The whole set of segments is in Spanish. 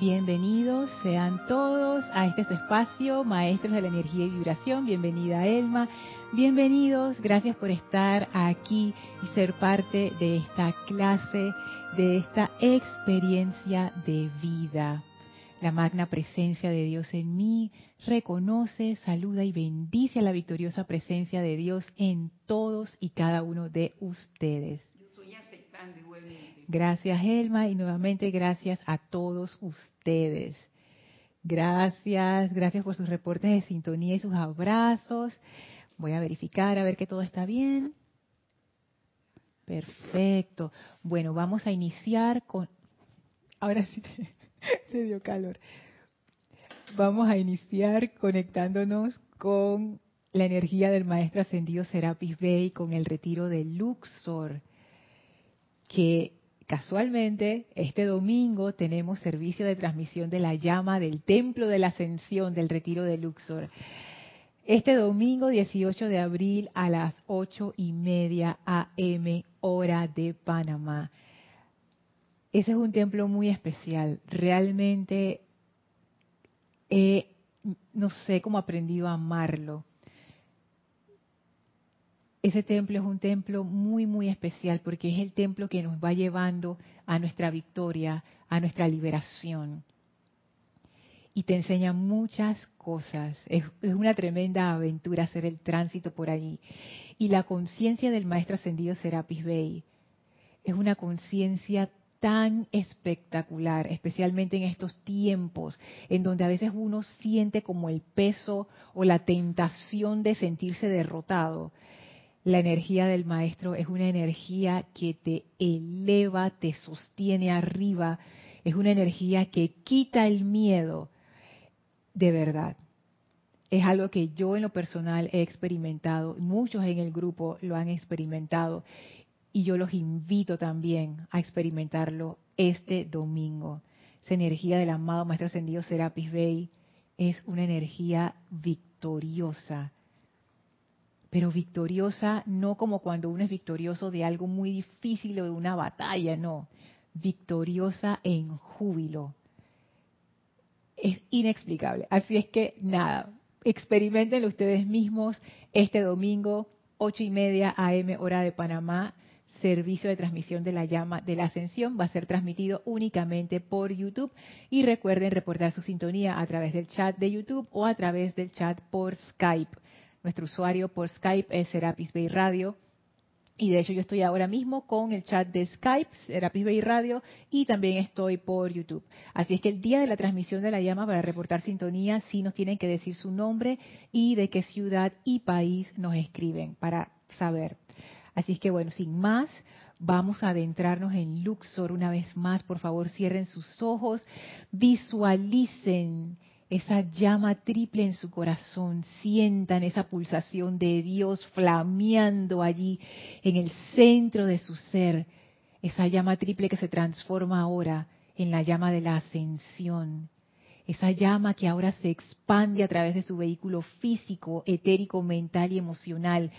Bienvenidos sean todos a este espacio, maestros de la energía y vibración. Bienvenida Elma. Bienvenidos, gracias por estar aquí y ser parte de esta clase, de esta experiencia de vida. La magna presencia de Dios en mí reconoce, saluda y bendice a la victoriosa presencia de Dios en todos y cada uno de ustedes. Gracias, Elma, y nuevamente gracias a todos ustedes. Gracias, gracias por sus reportes de sintonía y sus abrazos. Voy a verificar a ver que todo está bien. Perfecto. Bueno, vamos a iniciar con... Ahora sí se dio calor. Vamos a iniciar conectándonos con la energía del maestro ascendido Serapis Bey con el retiro de Luxor, que Casualmente, este domingo tenemos servicio de transmisión de la llama del Templo de la Ascensión del Retiro de Luxor. Este domingo 18 de abril a las ocho y media AM, hora de Panamá. Ese es un templo muy especial. Realmente, no sé cómo aprendido a amarlo ese templo es un templo muy, muy especial porque es el templo que nos va llevando a nuestra victoria, a nuestra liberación. Y te enseña muchas cosas. Es, una tremenda aventura hacer el tránsito por allí. Y la conciencia del Maestro Ascendido Serapis Bey es una conciencia tan espectacular, especialmente en estos tiempos en donde a veces uno siente como el peso o la tentación de sentirse derrotado la energía del maestro es una energía que te eleva, te sostiene arriba, es una energía que quita el miedo de verdad. Es algo que yo en lo personal he experimentado, muchos en el grupo lo han experimentado y yo los invito también a experimentarlo este domingo. Esa energía del amado Maestro Ascendido Serapis Bey es una energía victoriosa pero victoriosa no como cuando uno es victorioso de algo muy difícil o de una batalla, no, victoriosa en júbilo. Es inexplicable. Así es que nada, experimentenlo ustedes mismos este domingo, ocho y media AM hora de Panamá, servicio de transmisión de la llama de la ascensión va a ser transmitido únicamente por YouTube y recuerden reportar su sintonía a través del chat de YouTube o a través del chat por Skype. Nuestro usuario por Skype es Serapis Bay Radio. Y de hecho yo estoy ahora mismo con el chat de Skype, Serapis Bay Radio, y también estoy por YouTube. Así es que el día de la transmisión de la llama para reportar sintonía, sí nos tienen que decir su nombre y de qué ciudad y país nos escriben para saber. Así es que bueno, sin más, vamos a adentrarnos en Luxor una vez más. Por favor, cierren sus ojos, visualicen esa llama triple en su corazón, sientan esa pulsación de Dios flameando allí en el centro de su ser, esa llama triple que se transforma ahora en la llama de la ascensión, esa llama que ahora se expande a través de su vehículo físico, etérico, mental y emocional,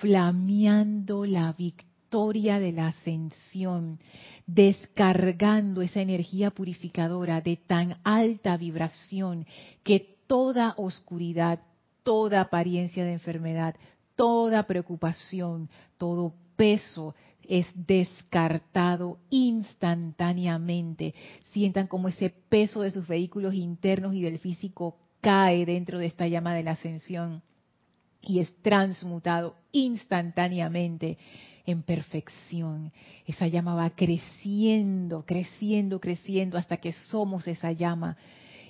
flameando la victoria de la ascensión, descargando esa energía purificadora de tan alta vibración que toda oscuridad, toda apariencia de enfermedad, toda preocupación, todo peso es descartado instantáneamente. Sientan como ese peso de sus vehículos internos y del físico cae dentro de esta llama de la ascensión y es transmutado instantáneamente en perfección. Esa llama va creciendo, creciendo, creciendo hasta que somos esa llama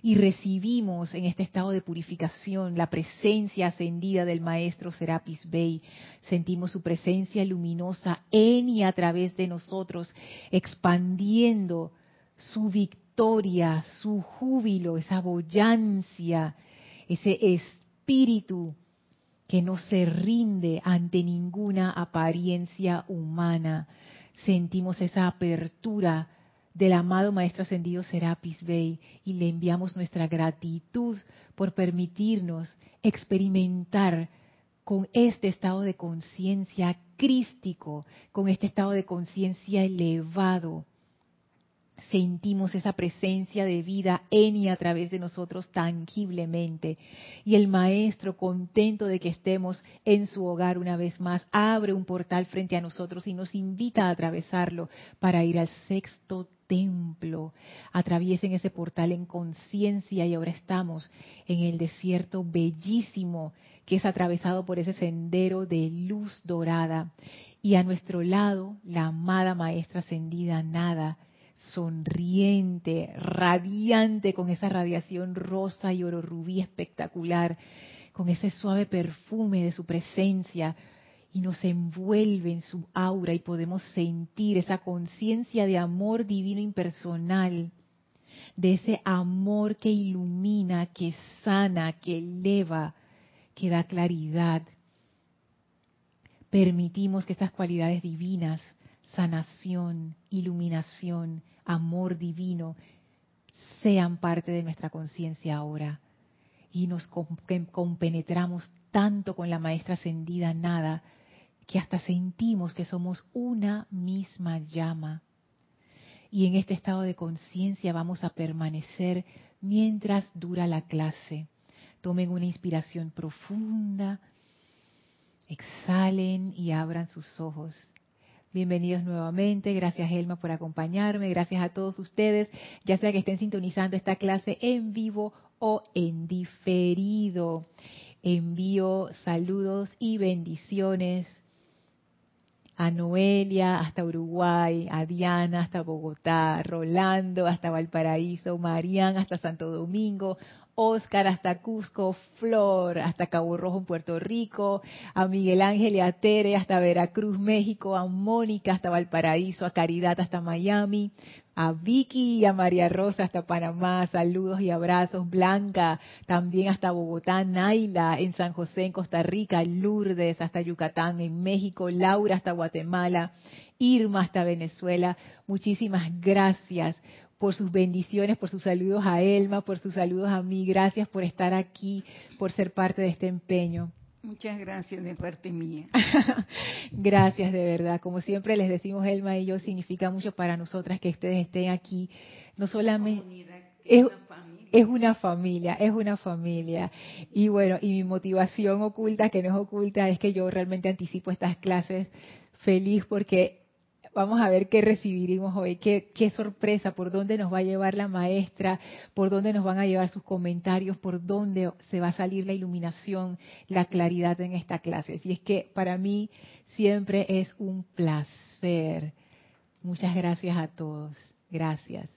y recibimos en este estado de purificación la presencia ascendida del Maestro Serapis Bey. Sentimos su presencia luminosa en y a través de nosotros, expandiendo su victoria, su júbilo, esa boyancia, ese espíritu que no se rinde ante ninguna apariencia humana. Sentimos esa apertura del amado Maestro Ascendido Serapis Bey y le enviamos nuestra gratitud por permitirnos experimentar con este estado de conciencia crístico, con este estado de conciencia elevado, sentimos esa presencia de vida en y a través de nosotros tangiblemente. Y el Maestro, contento de que estemos en su hogar una vez más, abre un portal frente a nosotros y nos invita a atravesarlo para ir al sexto templo. Atraviesen ese portal en conciencia y ahora estamos en el desierto bellísimo que es atravesado por ese sendero de luz dorada. Y a nuestro lado, la amada Maestra ascendida Nada sonriente, radiante, con esa radiación rosa y oro rubí espectacular, con ese suave perfume de su presencia, y nos envuelve en su aura y podemos sentir esa conciencia de amor divino impersonal, de ese amor que ilumina, que sana, que eleva, que da claridad. Permitimos que estas cualidades divinas sanación, iluminación, amor divino, sean parte de nuestra conciencia ahora. Y nos compenetramos tanto con la maestra ascendida nada, que hasta sentimos que somos una misma llama. Y en este estado de conciencia vamos a permanecer mientras dura la clase. Tomen una inspiración profunda, exhalen y abran sus ojos. Bienvenidos nuevamente. Gracias, Elma, por acompañarme. Gracias a todos ustedes, ya sea que estén sintonizando esta clase en vivo o en diferido. Envío saludos y bendiciones a Noelia hasta Uruguay, a Diana hasta Bogotá, Rolando hasta Valparaíso, Marian hasta Santo Domingo, Oscar hasta Cusco, Flor hasta Cabo Rojo en Puerto Rico, a Miguel Ángel y a Tere hasta Veracruz, México, a Mónica hasta Valparaíso, a Caridad hasta Miami, a Vicky y a María Rosa hasta Panamá, saludos y abrazos, Blanca también hasta Bogotá, Naila en San José en Costa Rica, Lourdes hasta Yucatán en México, Laura hasta Guatemala, Irma hasta Venezuela, muchísimas gracias por sus bendiciones, por sus saludos a Elma, por sus saludos a mí. Gracias por estar aquí, por ser parte de este empeño. Muchas gracias de parte mía. gracias de verdad. Como siempre les decimos Elma y yo, significa mucho para nosotras que ustedes estén aquí. No solamente... Es, es una familia, es una familia. Y bueno, y mi motivación oculta, que no es oculta, es que yo realmente anticipo estas clases feliz porque Vamos a ver qué recibiremos hoy, qué, qué sorpresa, por dónde nos va a llevar la maestra, por dónde nos van a llevar sus comentarios, por dónde se va a salir la iluminación, la claridad en esta clase. Y es que para mí siempre es un placer. Muchas gracias a todos. Gracias.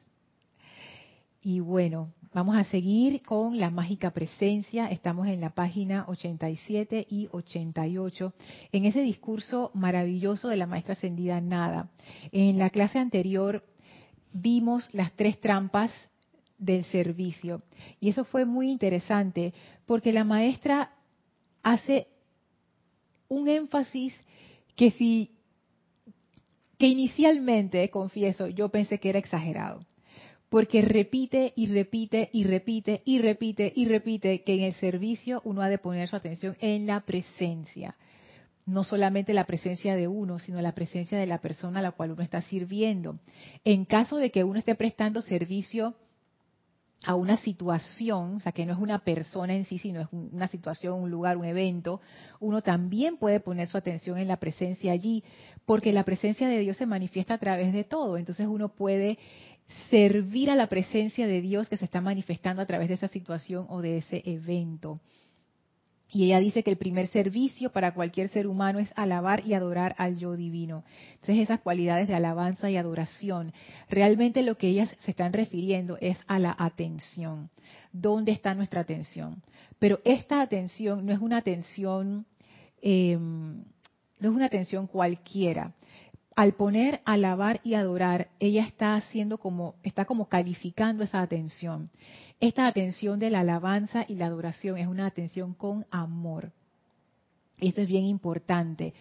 Y bueno, vamos a seguir con la mágica presencia. Estamos en la página 87 y 88. En ese discurso maravilloso de la maestra ascendida Nada. En la clase anterior vimos las tres trampas del servicio. Y eso fue muy interesante porque la maestra hace un énfasis que si que inicialmente, confieso, yo pensé que era exagerado porque repite y repite y repite y repite y repite que en el servicio uno ha de poner su atención en la presencia. No solamente la presencia de uno, sino la presencia de la persona a la cual uno está sirviendo. En caso de que uno esté prestando servicio a una situación, o sea, que no es una persona en sí, sino es una situación, un lugar, un evento, uno también puede poner su atención en la presencia allí, porque la presencia de Dios se manifiesta a través de todo. Entonces uno puede servir a la presencia de Dios que se está manifestando a través de esa situación o de ese evento. Y ella dice que el primer servicio para cualquier ser humano es alabar y adorar al yo divino. Entonces esas cualidades de alabanza y adoración, realmente lo que ellas se están refiriendo es a la atención. ¿Dónde está nuestra atención? Pero esta atención no es una atención, eh, no es una atención cualquiera al poner alabar y adorar, ella está haciendo como, está como calificando esa atención. Esta atención de la alabanza y la adoración es una atención con amor. Esto es bien importante.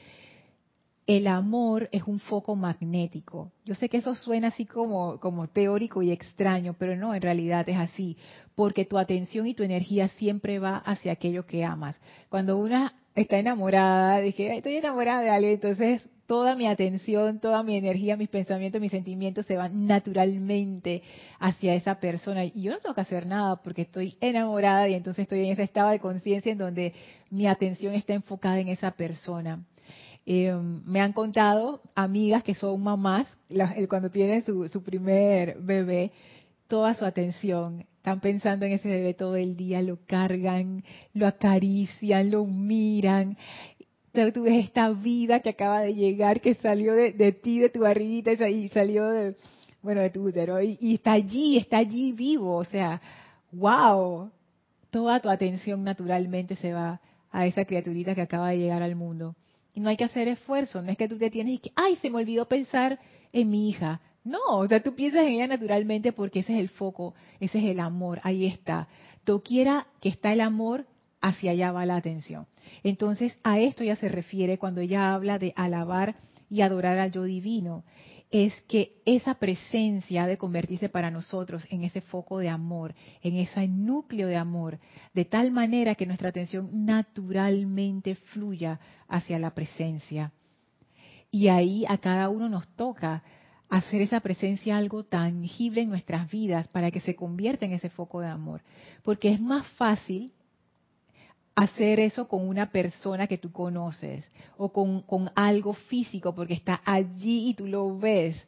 El amor es un foco magnético. Yo sé que eso suena así como, como teórico y extraño, pero no, en realidad es así, porque tu atención y tu energía siempre va hacia aquello que amas. Cuando una está enamorada, dije, estoy enamorada de alguien, entonces toda mi atención, toda mi energía, mis pensamientos, mis sentimientos se van naturalmente hacia esa persona. Y yo no tengo que hacer nada porque estoy enamorada y entonces estoy en ese estado de conciencia en donde mi atención está enfocada en esa persona. Eh, me han contado amigas que son mamás, cuando tienen su, su primer bebé, toda su atención están pensando en ese bebé todo el día, lo cargan, lo acarician, lo miran. Tú ves esta vida que acaba de llegar, que salió de, ti, de tu barriguita, y salió de, bueno, de tu útero, y, y está allí, está allí vivo. O sea, wow, toda tu atención naturalmente se va a esa criaturita que acaba de llegar al mundo. Y no hay que hacer esfuerzo, no es que tú te tienes que, ay, se me olvidó pensar en mi hija. No, o sea, tú piensas en ella naturalmente porque ese es el foco, ese es el amor, ahí está. quiera que está el amor, hacia allá va la atención. Entonces, a esto ya se refiere cuando ella habla de alabar y adorar al yo divino es que esa presencia ha de convertirse para nosotros en ese foco de amor, en ese núcleo de amor, de tal manera que nuestra atención naturalmente fluya hacia la presencia. Y ahí a cada uno nos toca hacer esa presencia algo tangible en nuestras vidas para que se convierta en ese foco de amor. Porque es más fácil hacer eso con una persona que tú conoces o con, algo físico porque está allí y tú lo ves,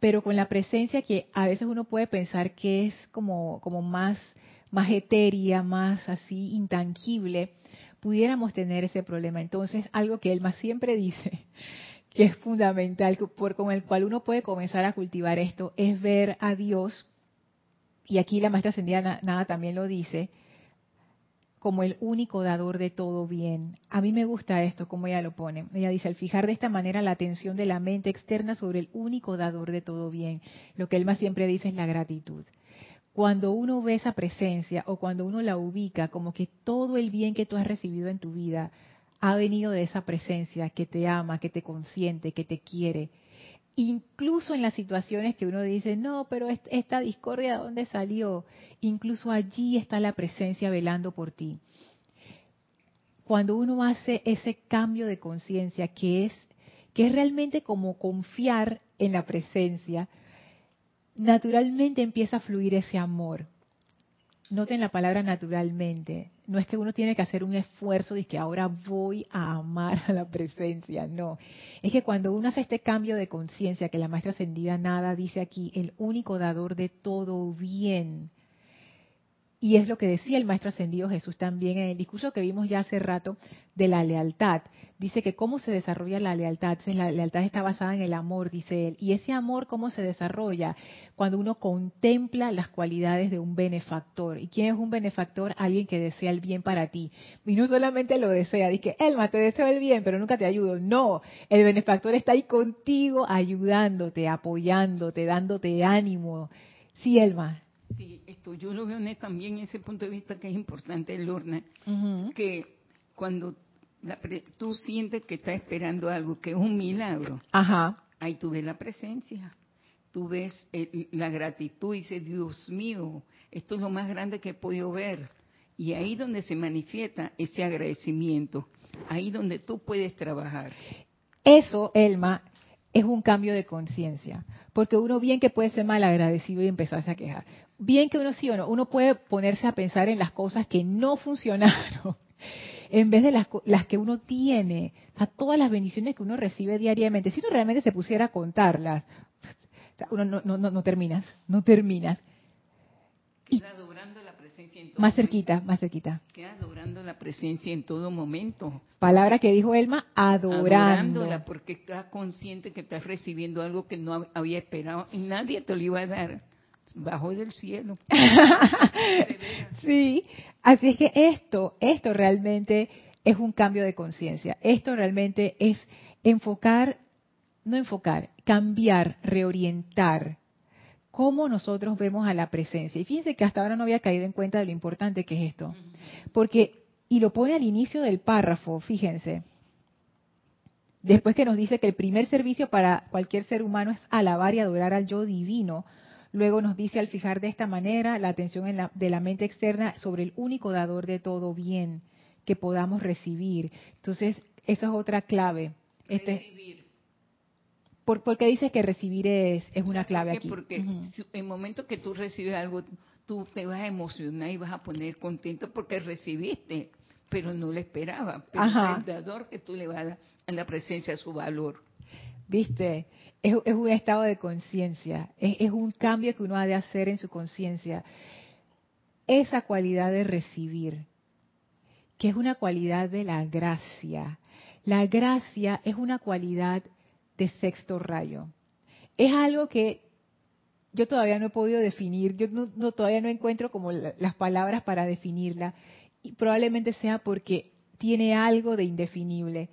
pero con la presencia que a veces uno puede pensar que es como, más, más etérea, más así intangible, pudiéramos tener ese problema. Entonces, algo que más siempre dice, que es fundamental, por, con el cual uno puede comenzar a cultivar esto, es ver a Dios, y aquí la maestra ascendida nada también lo dice, como el único dador de todo bien. A mí me gusta esto, como ella lo pone. Ella dice, al fijar de esta manera la atención de la mente externa sobre el único dador de todo bien, lo que él más siempre dice es la gratitud. Cuando uno ve esa presencia o cuando uno la ubica como que todo el bien que tú has recibido en tu vida ha venido de esa presencia que te ama, que te consiente, que te quiere, incluso en las situaciones que uno dice, no, pero esta discordia, ¿de dónde salió? Incluso allí está la presencia velando por ti. Cuando uno hace ese cambio de conciencia, que es, que es realmente como confiar en la presencia, naturalmente empieza a fluir ese amor. Noten la palabra naturalmente. No es que uno tiene que hacer un esfuerzo de que ahora voy a amar a la presencia, no. Es que cuando uno hace este cambio de conciencia, que la maestra ascendida nada dice aquí, el único dador de todo bien, y es lo que decía el Maestro Ascendido Jesús también en el discurso que vimos ya hace rato de la lealtad. Dice que cómo se desarrolla la lealtad. La lealtad está basada en el amor, dice él. Y ese amor, ¿cómo se desarrolla? Cuando uno contempla las cualidades de un benefactor. ¿Y quién es un benefactor? Alguien que desea el bien para ti. Y no solamente lo desea, dice, Elma, te deseo el bien, pero nunca te ayudo. No, el benefactor está ahí contigo, ayudándote, apoyándote, dándote ánimo. Sí, Elma. Sí, esto yo lo veo también en ese punto de vista que es importante, Lorna, que cuando tú sientes que estás esperando algo, que es un milagro, Ajá. ahí tú ves la presencia, tú ves la gratitud y dices, Dios mío, esto es lo más grande que he podido ver. Y ahí donde se manifiesta ese agradecimiento, ahí donde tú puedes trabajar. Eso, Elma, es un cambio de conciencia. Porque uno bien que puede ser mal agradecido y empezarse a quejar. Bien que uno sí o no, uno puede ponerse a pensar en las cosas que no funcionaron en vez de las, las que uno tiene, o sea, todas las bendiciones que uno recibe diariamente. Si uno realmente se pusiera a contarlas, uno no, no, no, no terminas, no terminas. Y, la presencia en todo más cerquita, más cerquita. Queda adorando la presencia en todo momento. Palabra que dijo Elma, adorando. Adorándola porque estás consciente que estás recibiendo algo que no había esperado y nadie te lo iba a dar. Bajo del cielo. sí, así es que esto, esto realmente es un cambio de conciencia. Esto realmente es enfocar, no enfocar, cambiar, reorientar cómo nosotros vemos a la presencia. Y fíjense que hasta ahora no había caído en cuenta de lo importante que es esto. Porque, y lo pone al inicio del párrafo, fíjense. Después que nos dice que el primer servicio para cualquier ser humano es alabar y adorar al yo divino. Luego nos dice al fijar de esta manera la atención en la, de la mente externa sobre el único dador de todo bien que podamos recibir. Entonces, esa es otra clave. Este, recibir. ¿por, qué dices que recibir es, es una clave aquí? Porque en el momento que tú recibes algo, tú te vas a emocionar y vas a poner contento porque recibiste, pero no lo esperaba. Pero es el dador que tú le vas a dar a la presencia su valor. ¿Viste? Es, un estado de conciencia, es, un cambio que uno ha de hacer en su conciencia. Esa cualidad de recibir, que es una cualidad de la gracia. La gracia es una cualidad de sexto rayo. Es algo que yo todavía no he podido definir, yo no, todavía no encuentro como las palabras para definirla, y probablemente sea porque tiene algo de indefinible.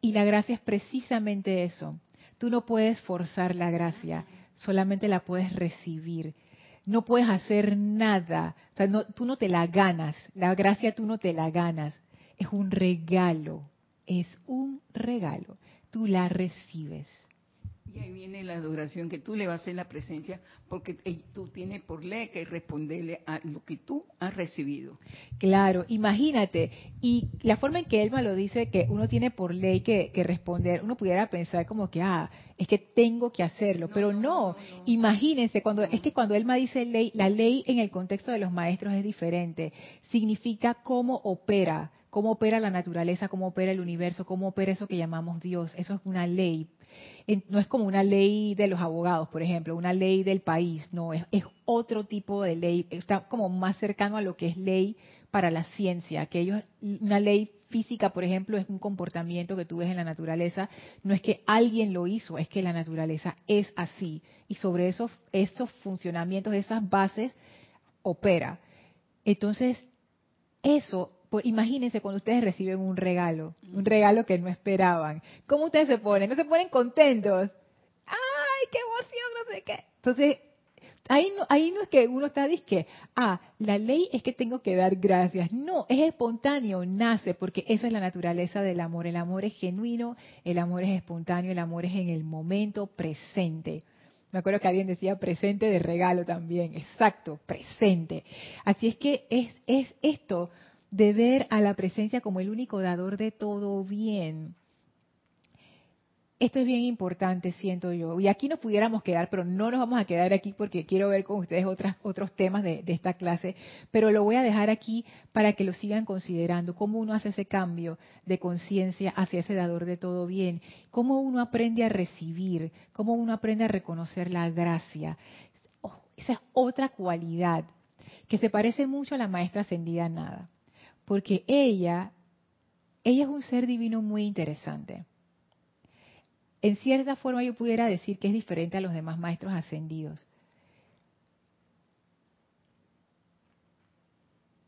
Y la gracia es precisamente eso. Tú no puedes forzar la gracia, solamente la puedes recibir. No puedes hacer nada, o sea, no, tú no te la ganas, la gracia tú no te la ganas, es un regalo, es un regalo, tú la recibes. Y ahí viene la adoración que tú le vas a hacer la presencia, porque tú tienes por ley que responderle a lo que tú has recibido. Claro, imagínate. Y la forma en que Elma lo dice, que uno tiene por ley que, responder, uno pudiera pensar como que, ah, es que tengo que hacerlo, pero no. Imagínense, cuando es que cuando Elma dice ley, la ley en el contexto de los maestros es diferente. Significa cómo opera cómo opera la naturaleza, cómo opera el universo, cómo opera eso que llamamos Dios. Eso es una ley. No es como una ley de los abogados, por ejemplo, una ley del país, no, es, otro tipo de ley, está como más cercano a lo que es ley para la ciencia, que ellos, una ley física, por ejemplo, es un comportamiento que tú ves en la naturaleza, no es que alguien lo hizo, es que la naturaleza es así. Y sobre esos, esos funcionamientos, esas bases, opera. Entonces, eso pues imagínense cuando ustedes reciben un regalo, un regalo que no esperaban. ¿Cómo ustedes se ponen? ¿No se ponen contentos? ¡Ay, qué emoción! No sé qué. Entonces, ahí no, ahí no es que uno está disque, ah, la ley es que tengo que dar gracias. No, es espontáneo, nace, porque esa es la naturaleza del amor. El amor es genuino, el amor es espontáneo, el amor es en el momento presente. Me acuerdo que alguien decía presente de regalo también, exacto, presente. Así es que es, es esto de ver a la presencia como el único dador de todo bien. Esto es bien importante, siento yo. Y aquí nos pudiéramos quedar, pero no nos vamos a quedar aquí porque quiero ver con ustedes otras, otros temas de, esta clase. Pero lo voy a dejar aquí para que lo sigan considerando. Cómo uno hace ese cambio de conciencia hacia ese dador de todo bien. Cómo uno aprende a recibir. Cómo uno aprende a reconocer la gracia. Oh, esa es otra cualidad que se parece mucho a la maestra ascendida nada porque ella, ella es un ser divino muy interesante. En cierta forma yo pudiera decir que es diferente a los demás maestros ascendidos.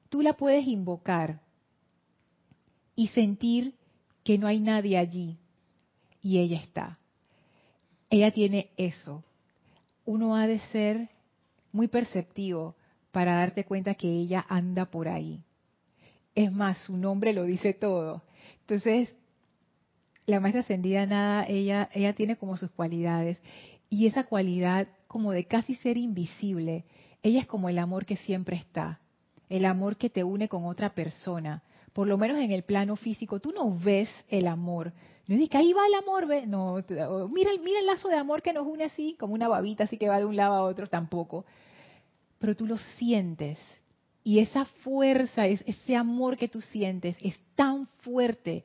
Tú la puedes invocar y sentir que no hay nadie allí y ella está. Ella tiene eso. Uno ha de ser muy perceptivo para darte cuenta que ella anda por ahí. Es más, su nombre lo dice todo. Entonces, la maestra ascendida nada, ella, ella tiene como sus cualidades y esa cualidad como de casi ser invisible, ella es como el amor que siempre está, el amor que te une con otra persona. Por lo menos en el plano físico, tú no ves el amor. No es que ahí va el amor, ¿ve? No, mira, mira el lazo de amor que nos une así, como una babita así que va de un lado a otro, tampoco. Pero tú lo sientes y esa fuerza, ese amor que tú sientes es tan fuerte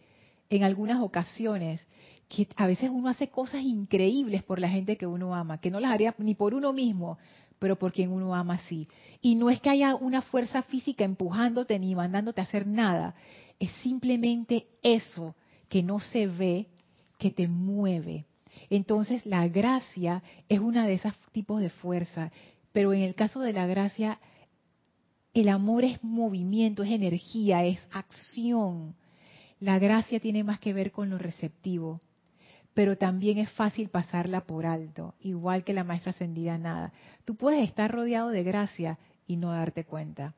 en algunas ocasiones que a veces uno hace cosas increíbles por la gente que uno ama, que no las haría ni por uno mismo, pero por quien uno ama sí. Y no es que haya una fuerza física empujándote ni mandándote a hacer nada, es simplemente eso que no se ve, que te mueve. Entonces la gracia es una de esos tipos de fuerza, pero en el caso de la gracia el amor es movimiento, es energía, es acción. La gracia tiene más que ver con lo receptivo, pero también es fácil pasarla por alto, igual que la maestra ascendida nada. Tú puedes estar rodeado de gracia y no darte cuenta.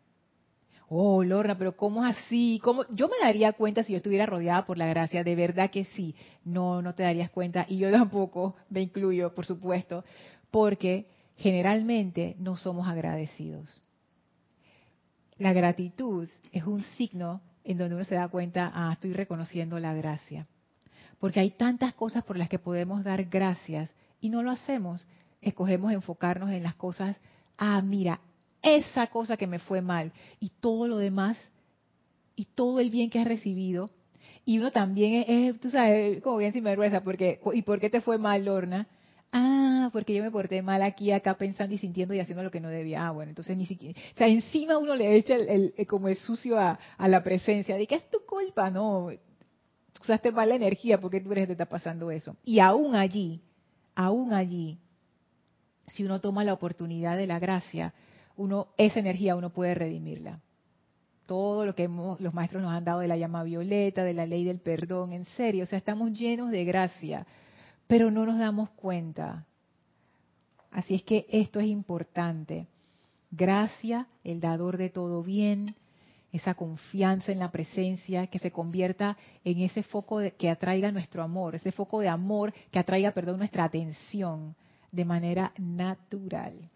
oh, Lorna, pero ¿cómo es así? ¿Cómo? Yo me daría cuenta si yo estuviera rodeada por la gracia, de verdad que sí. No, no te darías cuenta, y yo tampoco me incluyo, por supuesto, porque generalmente no somos agradecidos. La gratitud es un signo en donde uno se da cuenta, ah, estoy reconociendo la gracia. Porque hay tantas cosas por las que podemos dar gracias y no lo hacemos. Escogemos enfocarnos en las cosas, ah, mira, esa cosa que me fue mal y todo lo demás y todo el bien que has recibido. Y uno también es, tú sabes, como bien sinvergüenza, porque, ¿y por qué te fue mal, Lorna? Ah, porque yo me porté mal aquí, acá, pensando y sintiendo y haciendo lo que no debía. Ah, bueno, entonces ni siquiera. O sea, encima uno le echa el, como el sucio a, la presencia, de que es tu culpa, no. Usaste mala energía porque tú eres que te está pasando eso. Y aún allí, aún allí, si uno toma la oportunidad de la gracia, uno esa energía uno puede redimirla. Todo lo que los maestros nos han dado de la llama violeta, de la ley del perdón, en serio, o sea, estamos llenos de gracia, pero no nos damos cuenta. Así es que esto es importante. Gracia, el dador de todo bien, esa confianza en la presencia, que se convierta en ese foco que atraiga nuestro amor, ese foco de amor que atraiga, perdón, nuestra atención de manera natural.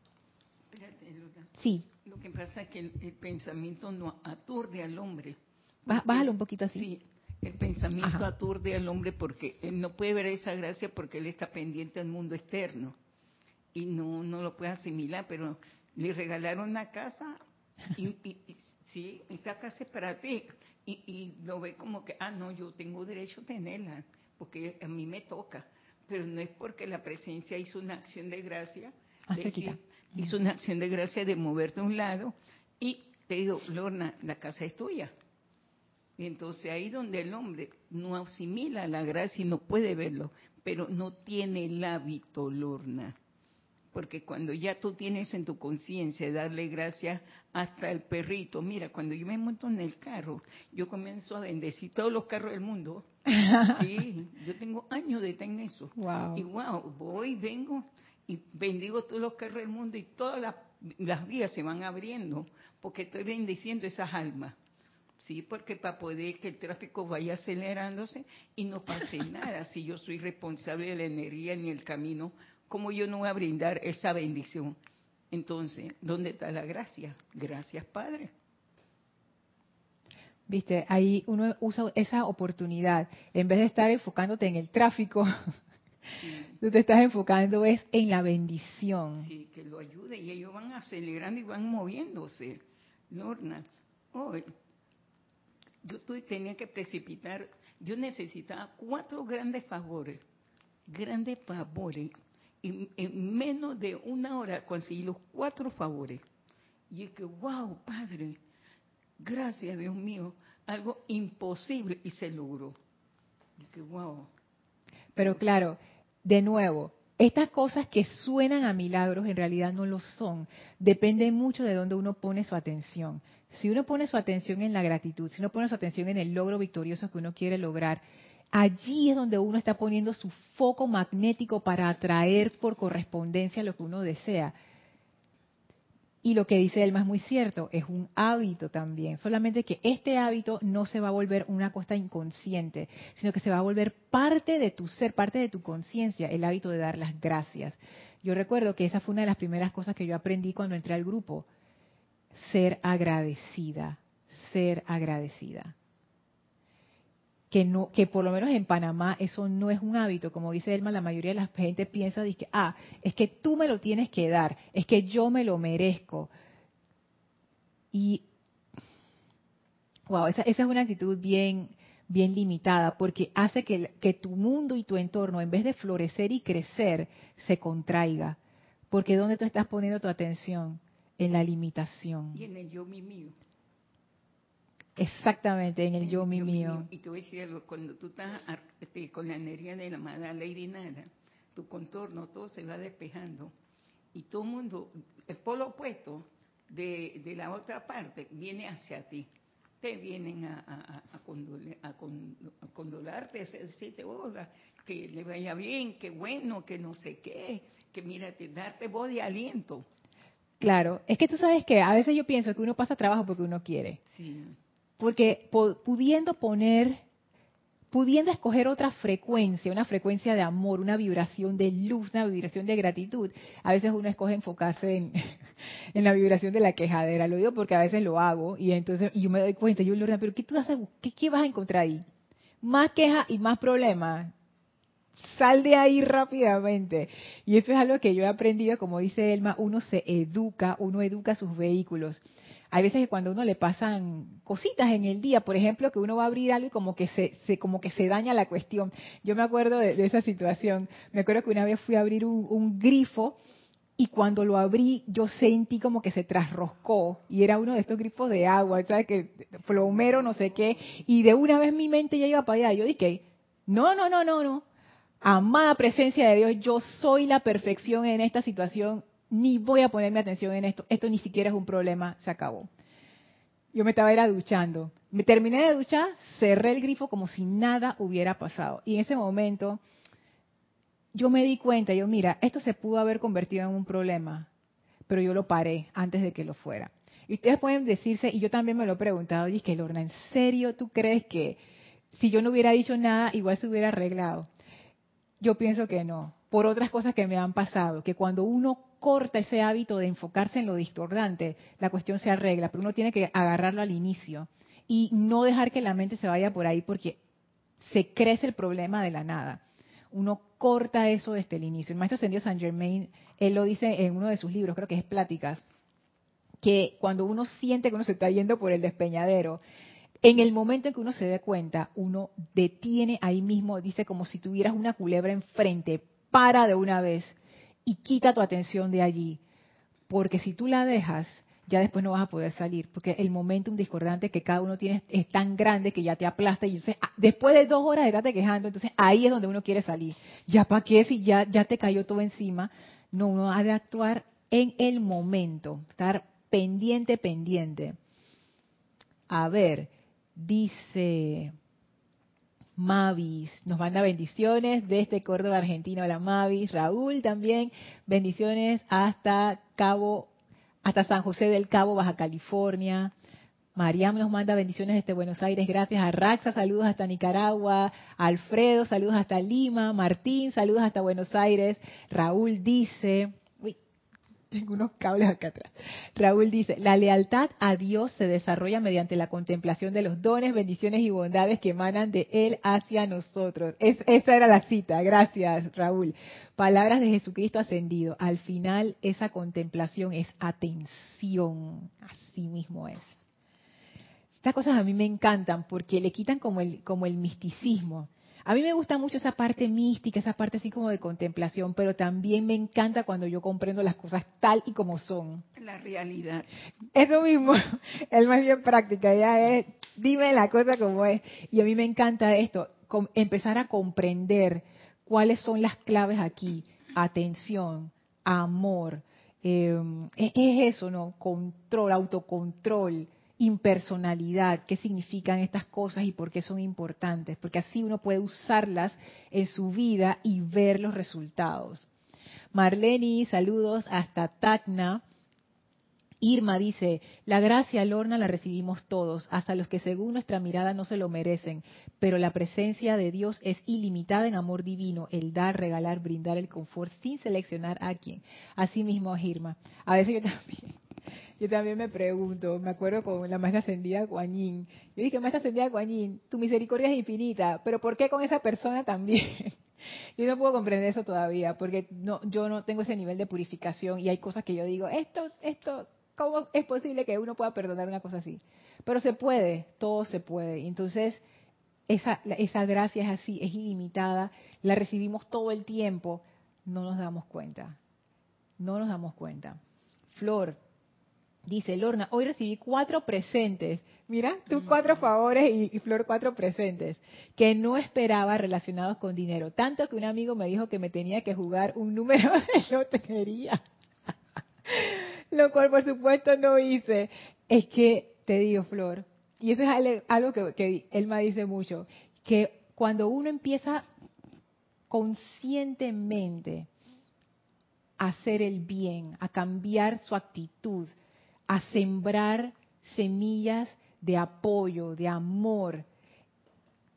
Sí. Lo que pasa es que el, pensamiento no aturde al hombre. Bájalo un poquito así. Sí, el pensamiento aturde al hombre porque él no puede ver esa gracia porque él está pendiente del mundo externo y no, no lo puede asimilar, pero le regalaron una casa y, sí, esta casa es para ti. Y, y, lo ve como que, ah, no, yo tengo derecho a tenerla, porque a mí me toca. Pero no es porque la presencia hizo una acción de gracia, decir, hizo una acción de gracia de moverte a un lado y te digo, Lorna, la casa es tuya. Y entonces ahí donde el hombre no asimila la gracia y no puede verlo, pero no tiene el hábito, Lorna. Porque cuando ya tú tienes en tu conciencia darle gracias hasta el perrito, mira, cuando yo me monto en el carro, yo comienzo a bendecir todos los carros del mundo. Sí, yo tengo años de tener eso. Y wow, voy, vengo, y bendigo todos los carros del mundo y todas las, vías se van abriendo porque estoy bendiciendo esas almas. Sí, porque para poder que el tráfico vaya acelerándose y no pase nada, si yo soy responsable de la energía ni el camino, ¿cómo yo no voy a brindar esa bendición? Entonces, ¿dónde está la gracia? Gracias, Padre. Viste, ahí uno usa esa oportunidad, en vez de estar enfocándote en el tráfico, Tú te estás enfocando es en la bendición. Sí, que lo ayude y ellos van acelerando y van moviéndose. Lorna, hoy yo tenía que precipitar, yo necesitaba cuatro grandes favores, grandes favores, y en menos de una hora conseguí los cuatro favores. Y es que, wow, Padre, gracias Dios mío, algo imposible y se logró. Y que, wow. Pero claro, de nuevo, estas cosas que suenan a milagros en realidad no lo son. Depende mucho de dónde uno pone su atención. Si uno pone su atención en la gratitud, si uno pone su atención en el logro victorioso que uno quiere lograr, allí es donde uno está poniendo su foco magnético para atraer por correspondencia lo que uno desea. Y lo que dice Elma es muy cierto, es un hábito también, solamente que este hábito no se va a volver una cosa inconsciente, sino que se va a volver parte de tu ser, parte de tu conciencia, el hábito de dar las gracias. Yo recuerdo que esa fue una de las primeras cosas que yo aprendí cuando entré al grupo, ser agradecida, ser agradecida. Que no que por lo menos en Panamá eso no es un hábito. Como dice Elma la mayoría de la gente piensa que ah es que tú me lo tienes que dar es que yo me lo merezco y wow esa, esa es una actitud bien bien limitada porque hace que, que tu mundo y tu entorno en vez de florecer y crecer se contraiga. Porque dónde tú estás poniendo tu atención en la limitación y en el yo mío Exactamente, en el yo, mi mío. Y te voy a decir algo, cuando tú estás este, con la energía de la amada Lady Nada, tu contorno todo se va despejando y todo el mundo, el polo opuesto de, de la otra parte viene hacia ti. Te vienen a, a, a, a, condolarte, a decirte, hola, que le vaya bien, que bueno, que no sé qué, que mírate, darte voz de aliento. Claro, es que tú sabes que a veces yo pienso que uno pasa trabajo porque uno quiere. Sí. Porque pudiendo poner, pudiendo escoger otra frecuencia, una frecuencia de amor, una vibración de luz, una vibración de gratitud, a veces uno escoge enfocarse en, en la vibración de la quejadera. Lo digo porque a veces lo hago y entonces y yo me doy cuenta, yo Lorena, pero ¿qué tú haces? ¿Qué, qué vas a encontrar ahí? Más queja y más problemas sal de ahí rápidamente. Y eso es algo que yo he aprendido, como dice Elma, uno se educa, uno educa sus vehículos. Hay veces que cuando uno le pasan cositas en el día, por ejemplo, que uno va a abrir algo y como que se, se como que se daña la cuestión. Yo me acuerdo de, esa situación. Me acuerdo que una vez fui a abrir un, grifo y cuando lo abrí yo sentí como que se trasroscó y era uno de estos grifos de agua, ¿sabes? Que plomero, no sé qué, y de una vez mi mente ya iba para allá. Yo dije, no, no, no, no, no, amada presencia de Dios, yo soy la perfección en esta situación, ni voy a ponerme atención en esto, esto ni siquiera es un problema, se acabó. Yo me estaba era duchando, me terminé de duchar, cerré el grifo como si nada hubiera pasado. Y en ese momento yo me di cuenta, yo mira, esto se pudo haber convertido en un problema, pero yo lo paré antes de que lo fuera. Y ustedes pueden decirse, y yo también me lo he preguntado, y es que Lorna, ¿en serio tú crees que si yo no hubiera dicho nada, igual se hubiera arreglado? Yo pienso que no, por otras cosas que me han pasado, que cuando uno corta ese hábito de enfocarse en lo discordante, la cuestión se arregla, pero uno tiene que agarrarlo al inicio y no dejar que la mente se vaya por ahí porque se crece el problema de la nada. Uno corta eso desde el inicio. El maestro ascendido Saint Germain, él lo dice en uno de sus libros, creo que es Pláticas, que cuando uno siente que uno se está yendo por el despeñadero, en el momento en que uno se dé cuenta, uno detiene ahí mismo, dice como si tuvieras una culebra enfrente, para de una vez y quita tu atención de allí. Porque si tú la dejas, ya después no vas a poder salir, porque el momentum discordante que cada uno tiene es tan grande que ya te aplasta y entonces, ah, después de dos horas de estarte quejando, entonces ahí es donde uno quiere salir. Ya para qué si ya, ya te cayó todo encima. No, uno ha de actuar en el momento, estar pendiente, pendiente. A ver, Dice Mavis, nos manda bendiciones desde Córdoba, Argentina. Hola Mavis, Raúl también, bendiciones hasta Cabo, hasta San José del Cabo, Baja California. Mariam nos manda bendiciones desde Buenos Aires, gracias a Raxa, saludos hasta Nicaragua, Alfredo, saludos hasta Lima, Martín, saludos hasta Buenos Aires, Raúl dice, tengo unos cables acá atrás. Raúl dice, la lealtad a Dios se desarrolla mediante la contemplación de los dones, bendiciones y bondades que emanan de Él hacia nosotros. esa era la cita. Gracias, Raúl. Palabras de Jesucristo ascendido. Al final, esa contemplación es atención. Así mismo es. Estas cosas a mí me encantan porque le quitan como el, como el misticismo. A mí me gusta mucho esa parte mística, esa parte así como de contemplación, pero también me encanta cuando yo comprendo las cosas tal y como son. La realidad. Eso mismo, es más bien práctica, ya es, dime la cosa como es. Y a mí me encanta esto, empezar a comprender cuáles son las claves aquí. Atención, amor, eh, es eso, ¿no? Control, autocontrol, impersonalidad, qué significan estas cosas y por qué son importantes, porque así uno puede usarlas en su vida y ver los resultados. Marleni, saludos hasta Tacna. Irma dice, la gracia, Lorna, la recibimos todos, hasta los que según nuestra mirada no se lo merecen, pero la presencia de Dios es ilimitada en amor divino, el dar, regalar, brindar el confort sin seleccionar a quién. Así mismo Irma. A veces yo también yo también me pregunto, me acuerdo con la maestra ascendida Guanyin. Yo dije, maestra ascendida Guanyin, tu misericordia es infinita, pero ¿por qué con esa persona también? yo no puedo comprender eso todavía, porque no, yo no tengo ese nivel de purificación y hay cosas que yo digo, esto, esto, ¿cómo es posible que uno pueda perdonar una cosa así? Pero se puede, todo se puede. Entonces, esa, esa gracia es así, es ilimitada, la recibimos todo el tiempo, no nos damos cuenta. No nos damos cuenta. Flor, Dice Lorna, hoy recibí cuatro presentes. Mira, tú cuatro favores y, Flor cuatro presentes que no esperaba relacionados con dinero. Tanto que un amigo me dijo que me tenía que jugar un número de lotería. Lo cual por supuesto no hice. Es que te digo, Flor, y eso es algo que, que Elma dice mucho, que cuando uno empieza conscientemente a hacer el bien, a cambiar su actitud, a sembrar semillas de apoyo, de amor,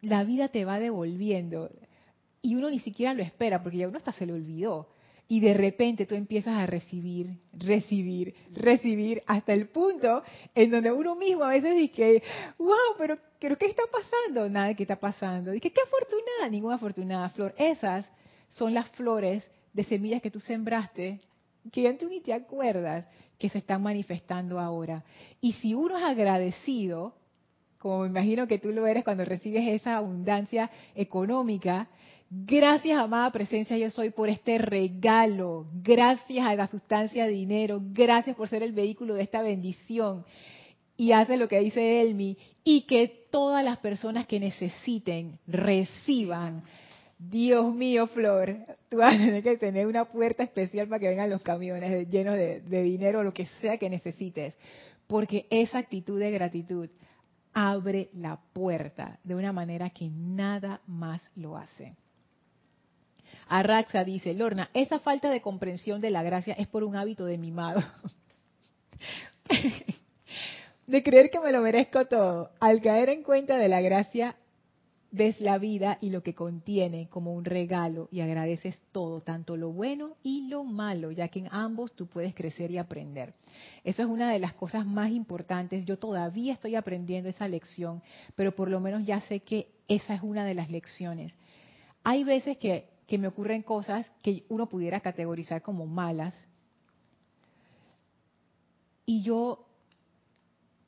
la vida te va devolviendo. Y uno ni siquiera lo espera, porque ya uno hasta se le olvidó. Y de repente tú empiezas a recibir, recibir, recibir, hasta el punto en donde uno mismo a veces dice, wow, pero, ¿qué está pasando? Nada, ¿qué está pasando? Dice, qué afortunada, ninguna afortunada flor. Esas son las flores de semillas que tú sembraste, que ya tú ni te acuerdas, que se están manifestando ahora. Y si uno es agradecido, como me imagino que tú lo eres cuando recibes esa abundancia económica, Gracias, amada presencia, yo soy por este regalo. Gracias a la sustancia de dinero. Gracias por ser el vehículo de esta bendición. Y hace lo que dice Elmi. Y que todas las personas que necesiten reciban. Dios mío, Flor, tú vas a tener que tener una puerta especial para que vengan los camiones llenos de, de dinero o lo que sea que necesites. Porque esa actitud de gratitud abre la puerta de una manera que nada más lo hace. Arraxa dice, Lorna, esa falta de comprensión de la gracia es por un hábito de mimado. de creer que me lo merezco todo. Al caer en cuenta de la gracia, ves la vida y lo que contiene como un regalo y agradeces todo, tanto lo bueno y lo malo, ya que en ambos tú puedes crecer y aprender. Eso es una de las cosas más importantes. Yo todavía estoy aprendiendo esa lección, pero por lo menos ya sé que esa es una de las lecciones. Hay veces que que me ocurren cosas que uno pudiera categorizar como malas. Y yo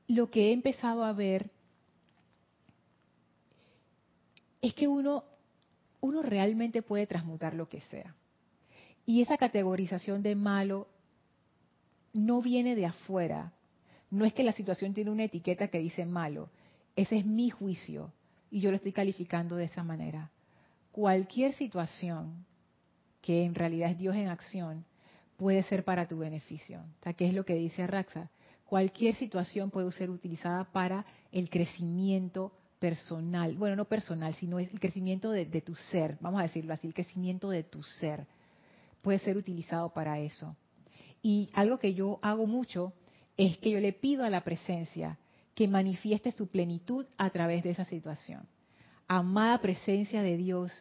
lo que he empezado a ver es que uno, uno realmente puede transmutar lo que sea. Y esa categorización de malo no viene de afuera. No es que la situación tiene una etiqueta que dice malo. Ese es mi juicio. Y yo lo estoy calificando de esa manera cualquier situación que en realidad es Dios en acción puede ser para tu beneficio. ¿Qué es lo que dice Arraxa? Cualquier situación puede ser utilizada para el crecimiento personal. Bueno, no personal, sino el crecimiento de, de tu ser, vamos a decirlo así, el crecimiento de tu ser puede ser utilizado para eso. Y algo que yo hago mucho es que yo le pido a la presencia que manifieste su plenitud a través de esa situación amada presencia de Dios,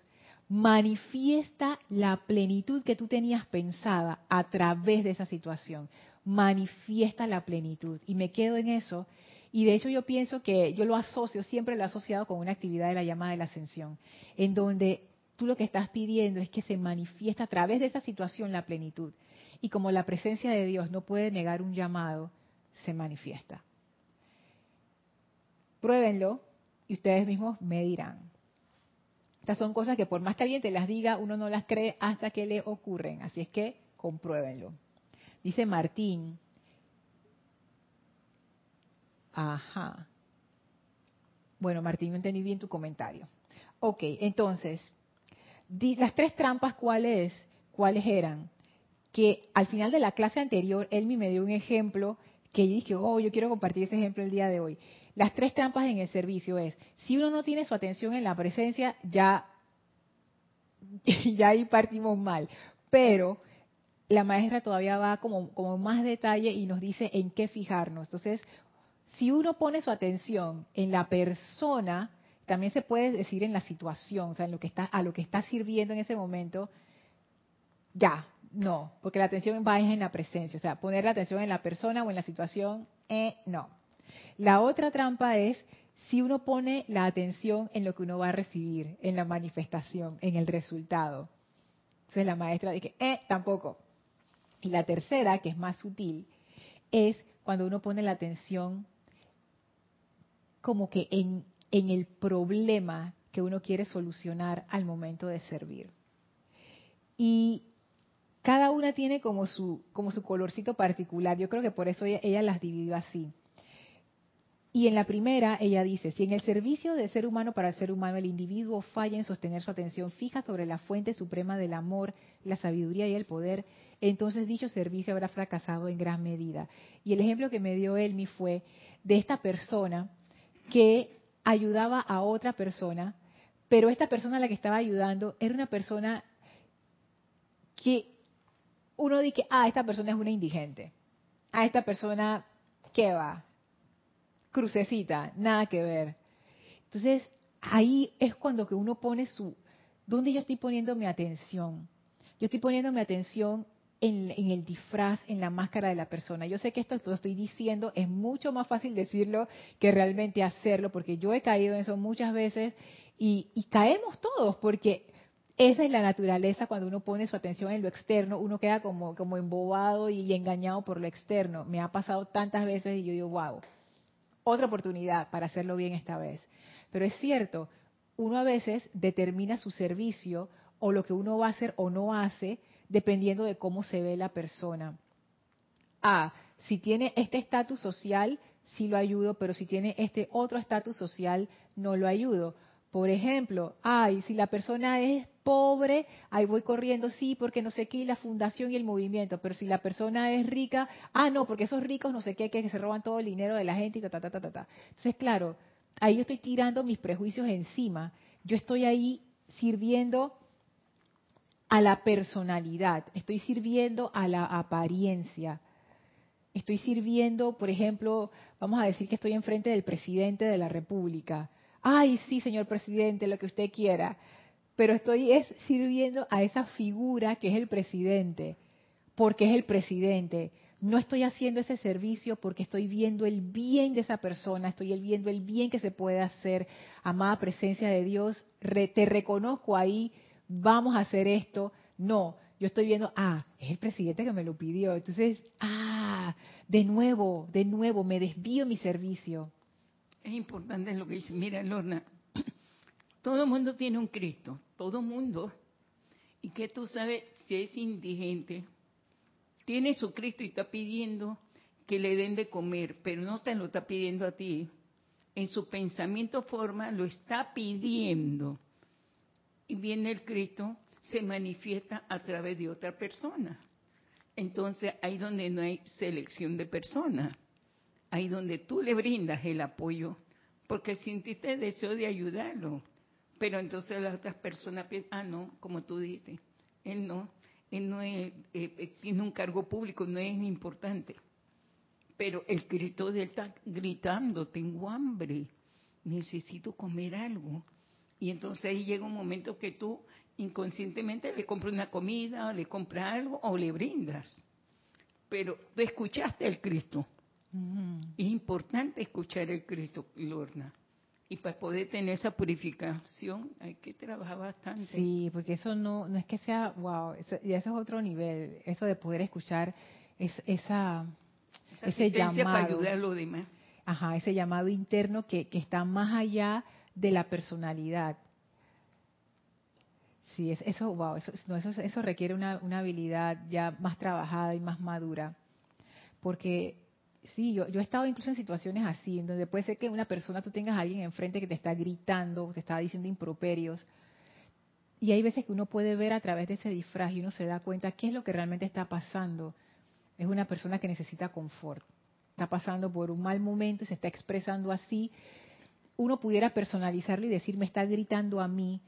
manifiesta la plenitud que tú tenías pensada a través de esa situación. Manifiesta la plenitud. Y me quedo en eso. Y de hecho yo pienso que yo lo asocio, siempre lo he asociado con una actividad de la llamada de la ascensión, en donde tú lo que estás pidiendo es que se manifiesta a través de esa situación la plenitud. Y como la presencia de Dios no puede negar un llamado, se manifiesta. Pruébenlo, y ustedes mismos me dirán. Estas son cosas que por más que alguien te las diga, uno no las cree hasta que le ocurren. Así es que compruébenlo. Dice Martín. Ajá. Bueno, Martín, no entendí bien tu comentario. Ok, entonces, las tres trampas, ¿cuáles, ¿cuáles eran? Que al final de la clase anterior, él me dio un ejemplo que dije, oh, yo quiero compartir ese ejemplo el día de hoy. Las tres trampas en el servicio es, si uno no tiene su atención en la presencia, ya, ya ahí partimos mal. Pero la maestra todavía va como, como más detalle y nos dice en qué fijarnos. Entonces, si uno pone su atención en la persona, también se puede decir en la situación, o sea, en lo que está, a lo que está sirviendo en ese momento, ya, no, porque la atención va en la presencia, o sea, poner la atención en la persona o en la situación, eh, no. La otra trampa es si uno pone la atención en lo que uno va a recibir, en la manifestación, en el resultado. Entonces la maestra dice, eh, tampoco. Y la tercera, que es más sutil, es cuando uno pone la atención como que en, en el problema que uno quiere solucionar al momento de servir. Y cada una tiene como su, como su colorcito particular. Yo creo que por eso ella las dividió así. Y en la primera, ella dice, si en el servicio del ser humano para el ser humano el individuo falla en sostener su atención fija sobre la fuente suprema del amor, la sabiduría y el poder, entonces dicho servicio habrá fracasado en gran medida. Y el ejemplo que me dio Elmi fue de esta persona que ayudaba a otra persona, pero esta persona a la que estaba ayudando era una persona que uno dice, ah, esta persona es una indigente. A ah, esta persona, ¿qué va? Crucecita, nada que ver. Entonces, ahí es cuando que uno pone su, ¿dónde yo estoy poniendo mi atención? Yo estoy poniendo mi atención en, el disfraz, en la máscara de la persona. Yo sé que esto lo estoy diciendo, es mucho más fácil decirlo que realmente hacerlo, porque yo he caído en eso muchas veces y, y caemos todos, porque esa es la naturaleza cuando uno pone su atención en lo externo, uno queda como, como embobado y engañado por lo externo. Me ha pasado tantas veces y yo digo, wow, otra oportunidad para hacerlo bien esta vez. Pero es cierto, uno a veces determina su servicio o lo que uno va a hacer o no hace dependiendo de cómo se ve la persona. Ah, si tiene este estatus social, sí lo ayudo, pero si tiene este otro estatus social, no lo ayudo. Por ejemplo, ay, si la persona es pobre, ahí voy corriendo, sí, porque no sé qué, la fundación y el movimiento, pero si la persona es rica, ah, no, porque esos ricos no sé qué, que se roban todo el dinero de la gente y ta, ta, ta, ta. ta. Entonces, claro, ahí yo estoy tirando mis prejuicios encima. Yo estoy ahí sirviendo a la personalidad, estoy sirviendo a la apariencia. Estoy sirviendo, por ejemplo, vamos a decir que estoy enfrente del presidente de la República. Ay, sí, señor presidente, lo que usted quiera. Pero estoy es sirviendo a esa figura que es el presidente, porque es el presidente. No estoy haciendo ese servicio porque estoy viendo el bien de esa persona, estoy viendo el bien que se puede hacer. Amada presencia de Dios, te reconozco ahí vamos a hacer esto. No, yo estoy viendo, ah, es el presidente que me lo pidió. Entonces, ah, de nuevo, de nuevo, me desvío mi servicio. Es importante lo que dice. Mira, Lorna, todo el mundo tiene un Cristo, todo el mundo. Y que tú sabes, si es indigente, tiene su Cristo y está pidiendo que le den de comer, pero no te lo está pidiendo a ti. En su pensamiento forma lo está pidiendo y viene el Cristo, se manifiesta a través de otra persona. Entonces, ahí donde no hay selección de personas, ahí donde tú le brindas el apoyo, porque sintiste deseo de ayudarlo. Pero entonces las otras personas piensan, ah, no, como tú dices, él no, él no es, eh, eh, tiene un cargo público, no es importante. Pero el Cristo de él está gritando, tengo hambre, necesito comer algo. Y entonces ahí llega un momento que tú inconscientemente le compras una comida, le compras algo o le brindas. Pero tú escuchaste al Cristo. Es importante escuchar el Cristo, Lorna. Y para poder tener esa purificación hay que trabajar bastante. Sí, porque eso no, no es que sea, wow, eso, y eso es otro nivel, eso de poder escuchar es, esa, ese llamado. para ayudar a los demás. Ajá, ese llamado interno que, que está más allá de la personalidad. Sí, eso, wow, eso, eso, requiere una, habilidad ya más trabajada y más madura. Porque sí, yo, yo he estado incluso en situaciones así, en donde puede ser que una persona, tú tengas a alguien enfrente que te está gritando, te está diciendo improperios, y hay veces que uno puede ver a través de ese disfraz y uno se da cuenta qué es lo que realmente está pasando. Es una persona que necesita confort. Está pasando por un mal momento y se está expresando así uno pudiera personalizarlo y decir, me está gritando a mí,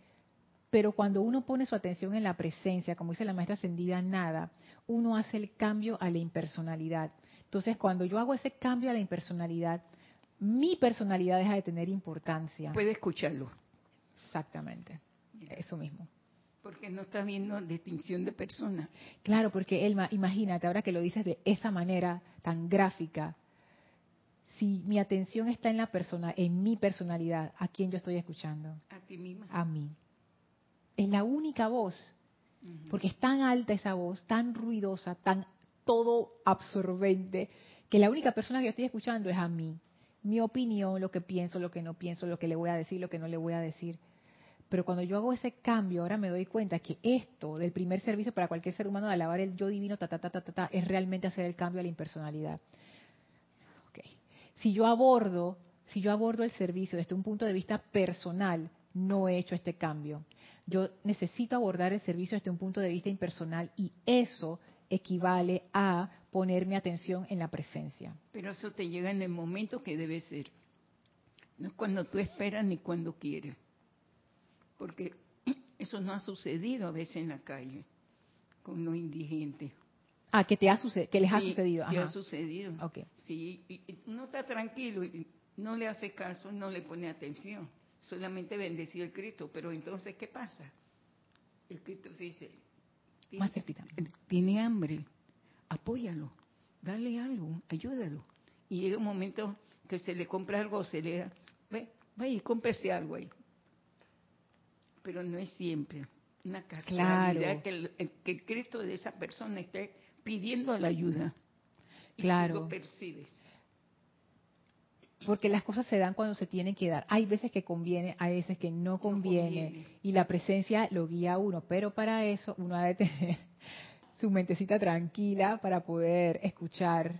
pero cuando uno pone su atención en la presencia, como dice la maestra ascendida, nada, uno hace el cambio a la impersonalidad. Entonces, cuando yo hago ese cambio a la impersonalidad, mi personalidad deja de tener importancia. Puede escucharlo. Exactamente, eso mismo. Porque no está viendo distinción de persona. Claro, porque Elma, imagínate, ahora que lo dices de esa manera tan gráfica, si mi atención está en la persona, en mi personalidad, ¿a quién yo estoy escuchando? A ti misma. A mí. Es la única voz, porque es tan alta esa voz, tan ruidosa, tan todo absorbente, que la única persona que yo estoy escuchando es a mí. Mi opinión, lo que pienso, lo que no pienso, lo que le voy a decir, lo que no le voy a decir. Pero cuando yo hago ese cambio, ahora me doy cuenta que esto del primer servicio para cualquier ser humano de alabar el yo divino, ta, ta, ta, ta, ta, es realmente hacer el cambio a la impersonalidad si yo abordo, si yo abordo el servicio desde un punto de vista personal, no he hecho este cambio. Yo necesito abordar el servicio desde un punto de vista impersonal y eso equivale a poner mi atención en la presencia. Pero eso te llega en el momento que debe ser. No es cuando tú esperas ni cuando quieres. Porque eso no ha sucedido a veces en la calle con los indigentes. Ah, que te ha que les ha sucedido. Sí, Ajá. ha sucedido. Ok. Sí, y, uno está tranquilo y no le hace caso, no le pone atención. Solamente bendecido el Cristo. Pero entonces, ¿qué pasa? El Cristo dice, Más cerquita. tiene hambre, apóyalo, dale algo, ayúdalo. Y llega un momento que se le compra algo, se le da, ve, vaya y cómprese algo ahí. Pero no es siempre una casualidad Claro. que, el, que el Cristo de esa persona esté pidiendo la ayuda. Y Claro. tú lo percibes. Porque las cosas se dan cuando se tienen que dar. Hay veces que conviene, hay veces que no conviene. conviene. Y la presencia lo guía a uno. Pero para eso uno ha de tener su mentecita tranquila para poder escuchar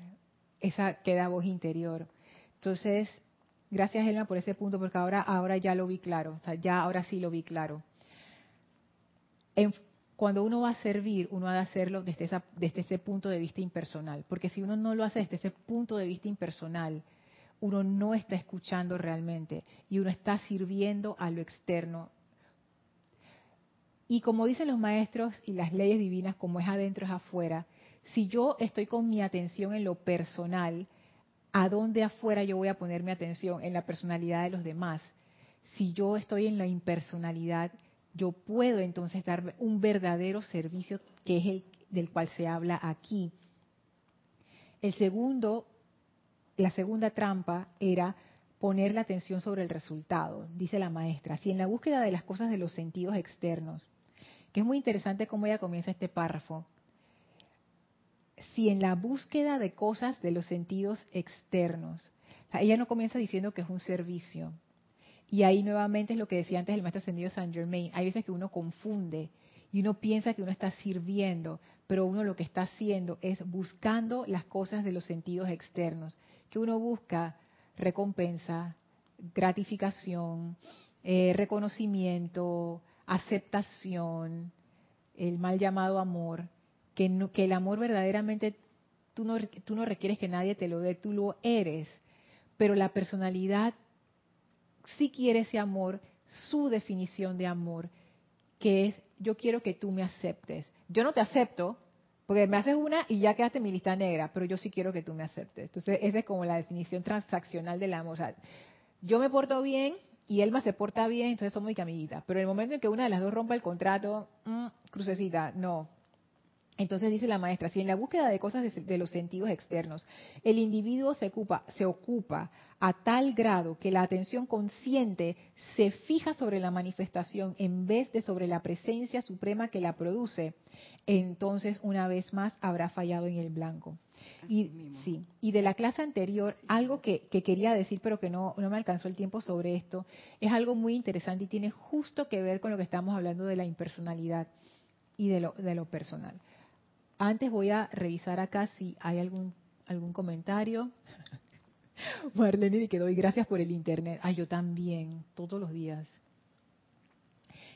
esa queda voz interior. Entonces, gracias Elena por ese punto, porque ahora, ahora ya lo vi claro. O sea, ya ahora sí lo vi claro. En- cuando uno va a servir, uno ha de hacerlo desde, esa, desde ese punto de vista impersonal. Porque si uno no lo hace desde ese punto de vista impersonal, uno no está escuchando realmente y uno está sirviendo a lo externo. Y como dicen los maestros y las leyes divinas, como es adentro es afuera, si yo estoy con mi atención en lo personal, ¿a dónde afuera yo voy a poner mi atención? En la personalidad de los demás. Si yo estoy en la impersonalidad, yo puedo entonces dar un verdadero servicio que es el del cual se habla aquí. El segundo, la segunda trampa era poner la atención sobre el resultado, dice la maestra. Si en la búsqueda de las cosas de los sentidos externos, que es muy interesante cómo ella comienza este párrafo, si en la búsqueda de cosas de los sentidos externos, ella no comienza diciendo que es un servicio. Y ahí nuevamente es lo que decía antes el maestro ascendido Saint Germain. Hay veces que uno confunde y uno piensa que uno está sirviendo, pero uno lo que está haciendo es buscando las cosas de los sentidos externos, que uno busca recompensa, gratificación, eh, reconocimiento, aceptación, el mal llamado amor, que, no- que el amor verdaderamente tú no, tú no requieres que nadie te lo dé, tú lo eres, pero la personalidad sí quiere ese amor, su definición de amor, que es yo quiero que tú me aceptes. Yo no te acepto, porque me haces una y ya quedaste en mi lista negra, pero yo sí quiero que tú me aceptes. Entonces, esa es como la definición transaccional del amor. O sea, yo me porto bien y Elma se porta bien, entonces somos muy amiguitas. Pero en el momento en que una de las dos rompa el contrato, mm, crucecita, no. Entonces dice la maestra, si en la búsqueda de cosas de, de los sentidos externos, el individuo se ocupa, se ocupa a tal grado que la atención consciente se fija sobre la manifestación en vez de sobre la presencia suprema que la produce, entonces una vez más habrá fallado en el blanco. Y, sí, y de la clase anterior, algo que, que quería decir, pero que no, no me alcanzó el tiempo sobre esto, es algo muy interesante y tiene justo que ver con lo que estamos hablando de la impersonalidad y de lo, de lo personal. Antes voy a revisar acá si hay algún algún comentario. Marlene y que doy gracias por el internet. Ah, yo también, todos los días.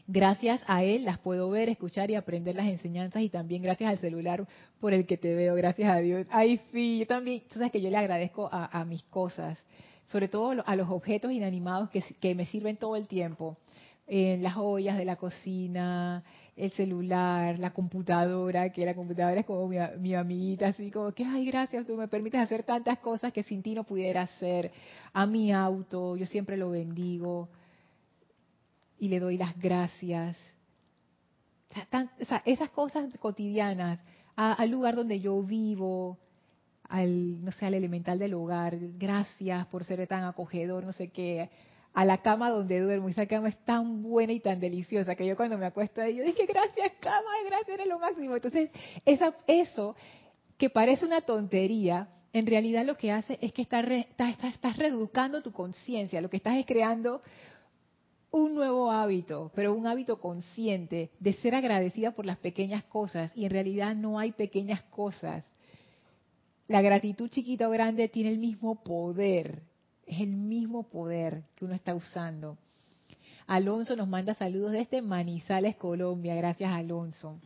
Gracias a él las puedo ver, escuchar y aprender las enseñanzas y también gracias al celular por el que te veo, gracias a Dios. Ay, sí, yo también, tú sabes que yo le agradezco a, mis cosas, sobre todo a los objetos inanimados que, que me sirven todo el tiempo. Eh, las ollas de la cocina, el celular, la computadora, que la computadora es como mi, mi amiguita, así como que, ay, gracias, tú me permites hacer tantas cosas que sin ti no pudiera hacer. A mi auto, yo siempre lo bendigo y le doy las gracias. O sea, esas cosas cotidianas, al lugar donde yo vivo, al, no sé, al elemental del hogar, gracias por ser tan acogedor, no sé qué, a la cama donde duermo, esa cama es tan buena y tan deliciosa que yo cuando me acuesto ahí, yo dije, gracias cama, gracias, eres lo máximo. Entonces, esa, eso que parece una tontería, en realidad lo que hace es que está re- está- está- estás reeducando tu conciencia, lo que estás es creando un nuevo hábito, pero un hábito consciente de ser agradecida por las pequeñas cosas y en realidad no hay pequeñas cosas. La gratitud chiquita o grande tiene el mismo poder, es el mismo poder que uno está usando. Alonso nos manda saludos desde Manizales, Colombia. Gracias, Alonso.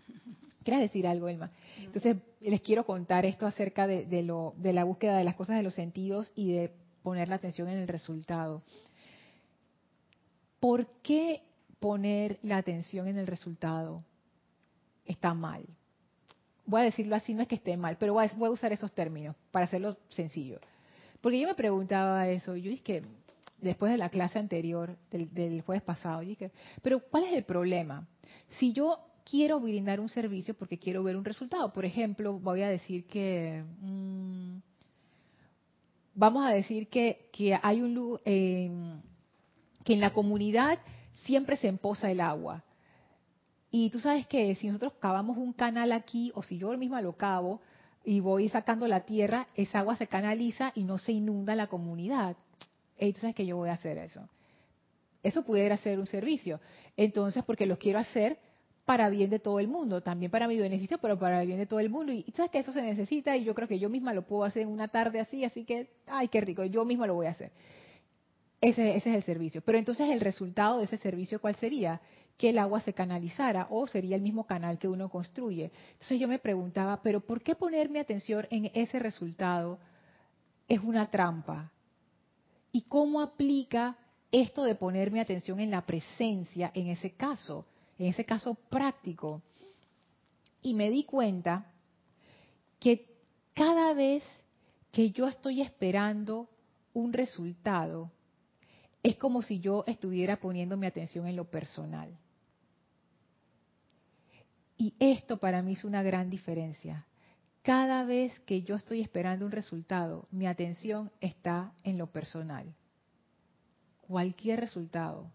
¿Quieres decir algo, Elma? Entonces, les quiero contar esto acerca de, la búsqueda de las cosas de los sentidos y de poner la atención en el resultado. ¿Por qué poner la atención en el resultado está mal? voy a decirlo así, no es que esté mal, pero voy a, usar esos términos para hacerlo sencillo. Porque yo me preguntaba eso, yo dije, después de la clase anterior, del, jueves pasado, yo dije, pero ¿cuál es el problema? Si yo quiero brindar un servicio porque quiero ver un resultado, por ejemplo, voy a decir que... Mm, vamos a decir que, que hay un eh, que en la comunidad siempre se empoza el agua. Y tú sabes que si nosotros cavamos un canal aquí, o si yo misma lo cavo y voy sacando la tierra, esa agua se canaliza y no se inunda la comunidad. Entonces, que yo voy a hacer eso? Eso pudiera ser un servicio. Entonces, porque lo quiero hacer para bien de todo el mundo, también para mi beneficio, pero para el bien de todo el mundo. Y, sabes que eso se necesita y yo creo que yo misma lo puedo hacer en una tarde así, así que, ay, qué rico, yo misma lo voy a hacer. Ese, es el servicio. Pero entonces el resultado de ese servicio, ¿cuál sería? Que el agua se canalizara o sería el mismo canal que uno construye. Entonces yo me preguntaba, pero ¿por qué poner mi atención en ese resultado es una trampa? ¿Y cómo aplica esto de poner mi atención en la presencia en ese caso? en ese caso práctico. Y me di cuenta que cada vez que yo estoy esperando un resultado, es como si yo estuviera poniendo mi atención en lo personal. Y esto para mí es una gran diferencia. Cada vez que yo estoy esperando un resultado, mi atención está en lo personal. Cualquier resultado,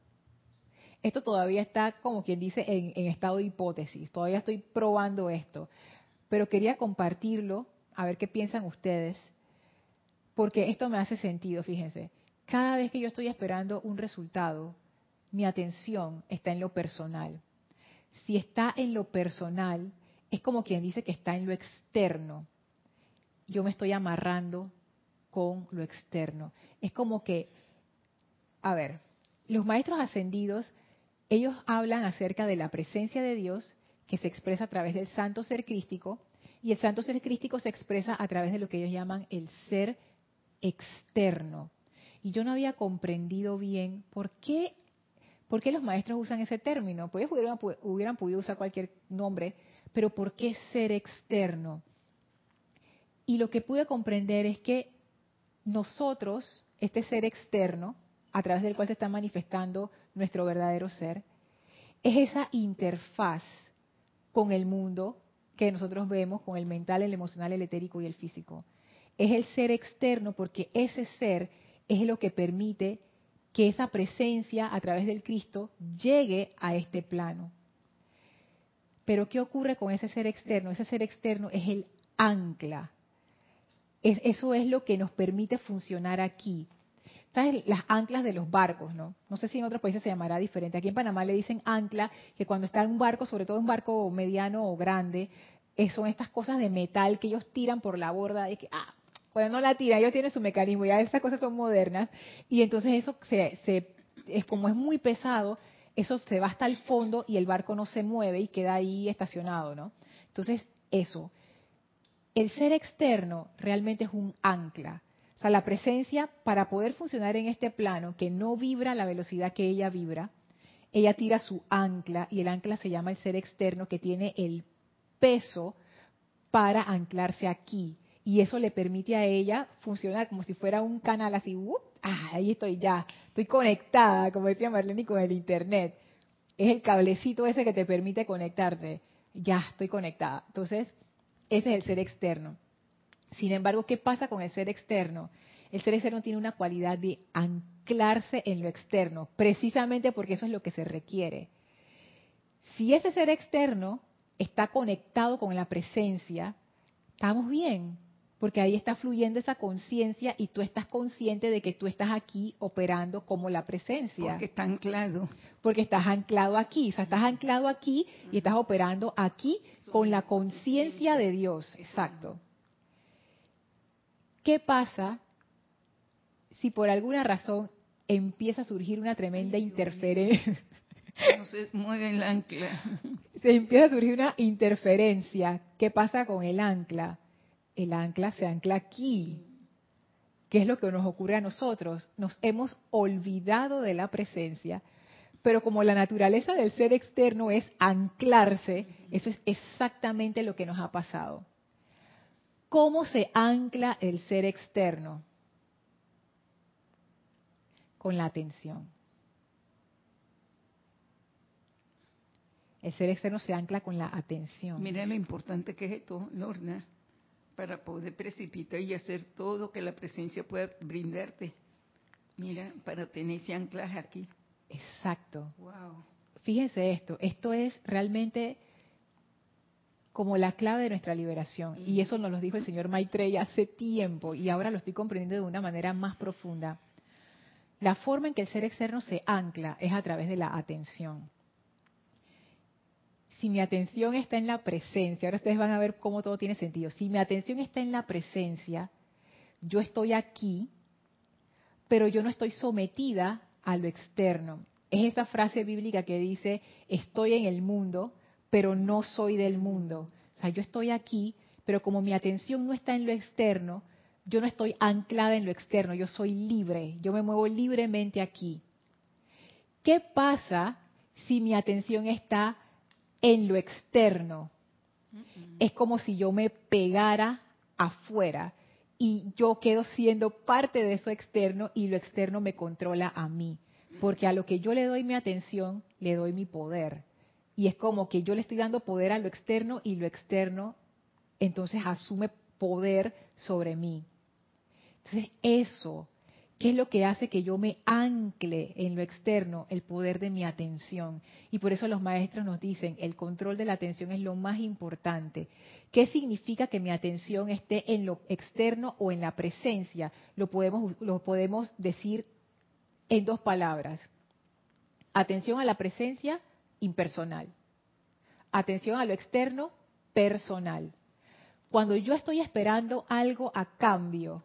esto todavía está, como quien dice, en, estado de hipótesis. Todavía estoy probando esto. Pero quería compartirlo, a ver qué piensan ustedes, porque esto me hace sentido, fíjense. Cada vez que yo estoy esperando un resultado, mi atención está en lo personal. Si está en lo personal, es como quien dice que está en lo externo. Yo me estoy amarrando con lo externo. Es como que, a ver, los maestros ascendidos ellos hablan acerca de la presencia de Dios que se expresa a través del santo ser crístico y el santo ser crístico se expresa a través de lo que ellos llaman el ser externo. Y yo no había comprendido bien por qué, por qué los maestros usan ese término. Pues hubieran, hubieran podido usar cualquier nombre, pero ¿por qué ser externo? Y lo que pude comprender es que nosotros, este ser externo, a través del cual se está manifestando nuestro verdadero ser, es esa interfaz con el mundo que nosotros vemos, con el mental, el emocional, el etérico y el físico. Es el ser externo porque ese ser es lo que permite que esa presencia a través del Cristo llegue a este plano. Pero ¿qué ocurre con ese ser externo? Ese ser externo es el ancla. eso es lo que nos permite funcionar aquí. ¿sabes? Las anclas de los barcos, ¿no? No sé si en otros países se llamará diferente. Aquí en Panamá le dicen ancla, que cuando está en un barco, sobre todo un barco mediano o grande, eh, son estas cosas de metal que ellos tiran por la borda, de que, ah, cuando no la tiran, ellos tienen su mecanismo, ya esas cosas son modernas, y entonces eso se, es como es muy pesado, eso se va hasta el fondo y el barco no se mueve y queda ahí estacionado, ¿no? Entonces, eso. El ser externo realmente es un ancla o sea, la presencia, para poder funcionar en este plano, que no vibra a la velocidad que ella vibra, ella tira su ancla y el ancla se llama el ser externo que tiene el peso para anclarse aquí. Y eso le permite a ella funcionar como si fuera un canal así, ah, ahí estoy ya, estoy conectada, como decía Marlene, con el Internet. Es el cablecito ese que te permite conectarte. Ya, estoy conectada. Entonces, ese es el ser externo. Sin embargo, ¿qué pasa con el ser externo? El ser externo tiene una cualidad de anclarse en lo externo, precisamente porque eso es lo que se requiere. Si ese ser externo está conectado con la presencia, estamos bien, porque ahí está fluyendo esa conciencia y tú estás consciente de que tú estás aquí operando como la presencia. Porque está anclado. Porque estás anclado aquí, o sea, estás anclado aquí y estás operando aquí con la conciencia de Dios, exacto. ¿Qué pasa si por alguna razón empieza a surgir una tremenda interferencia? No se mueve el ancla. Se empieza a surgir una interferencia. ¿Qué pasa con el ancla? El ancla se ancla aquí. ¿Qué es lo que nos ocurre a nosotros? Nos hemos olvidado de la presencia Pero como la naturaleza del ser externo es anclarse, eso es exactamente lo que nos ha pasado. ¿Cómo se ancla el ser externo? Con la atención. El ser externo se ancla con la atención. Mira lo importante que es esto, Lorna, para poder precipitar y hacer todo que la presencia pueda brindarte. Mira, para tener ese anclaje aquí. Exacto. Wow. Fíjense esto, esto es realmente como la clave de nuestra liberación. Y eso nos lo dijo el señor Maitreya hace tiempo y ahora lo estoy comprendiendo de una manera más profunda. La forma en que el ser externo se ancla es a través de la atención si mi atención está en la presencia, ahora ustedes van a ver cómo todo tiene sentido, si mi atención está en la presencia, yo estoy aquí, pero yo no estoy sometida a lo externo. Es esa frase bíblica que dice, estoy en el mundo, pero no soy del mundo. O sea, yo estoy aquí, pero como mi atención no está en lo externo, yo no estoy anclada en lo externo, yo soy libre, yo me muevo libremente aquí. ¿Qué pasa si mi atención está en lo externo. Es como si yo me pegara afuera y yo quedo siendo parte de eso externo y lo externo me controla a mí. Porque a lo que yo le doy mi atención, le doy mi poder. Y es como que yo le estoy dando poder a lo externo y lo externo entonces asume poder sobre mí. Entonces eso ¿Qué es lo que hace que yo me ancle en lo externo? El poder de mi atención. Y por eso los maestros nos dicen, el control de la atención es lo más importante. ¿Qué significa que mi atención esté en lo externo o en la presencia? Lo podemos, lo podemos decir en dos palabras. Atención a la presencia, impersonal. Atención a lo externo, personal. Cuando yo estoy esperando algo a cambio,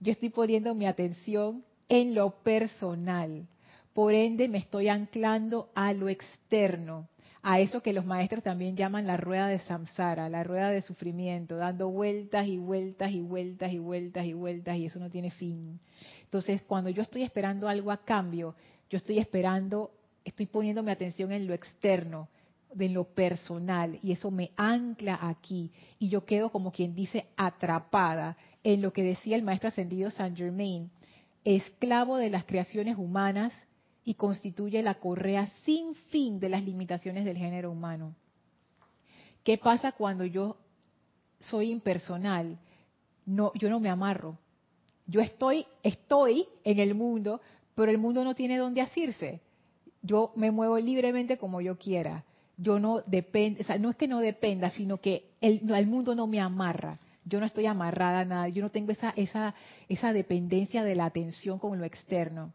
yo estoy poniendo mi atención en lo personal. Por ende, me estoy anclando a lo externo, a eso que los maestros también llaman la rueda de samsara, la rueda de sufrimiento, dando vueltas y vueltas y vueltas y vueltas y vueltas y eso no tiene fin. Entonces, cuando yo estoy esperando algo a cambio, yo estoy esperando, estoy poniendo mi atención en lo externo, en lo personal y eso me ancla aquí y yo quedo como quien dice atrapada en lo que decía el maestro ascendido Saint Germain, esclavo de las creaciones humanas y constituye la correa sin fin de las limitaciones del género humano. ¿Qué pasa cuando yo soy impersonal? No, yo no me amarro. Yo estoy, estoy en el mundo, pero el mundo no tiene dónde asirse. Yo me muevo libremente como yo quiera. Yo no dependo, o sea, no es que no dependa, sino que el, el mundo no me amarra yo no estoy amarrada a nada, yo no tengo esa, esa, esa dependencia de la atención con lo externo.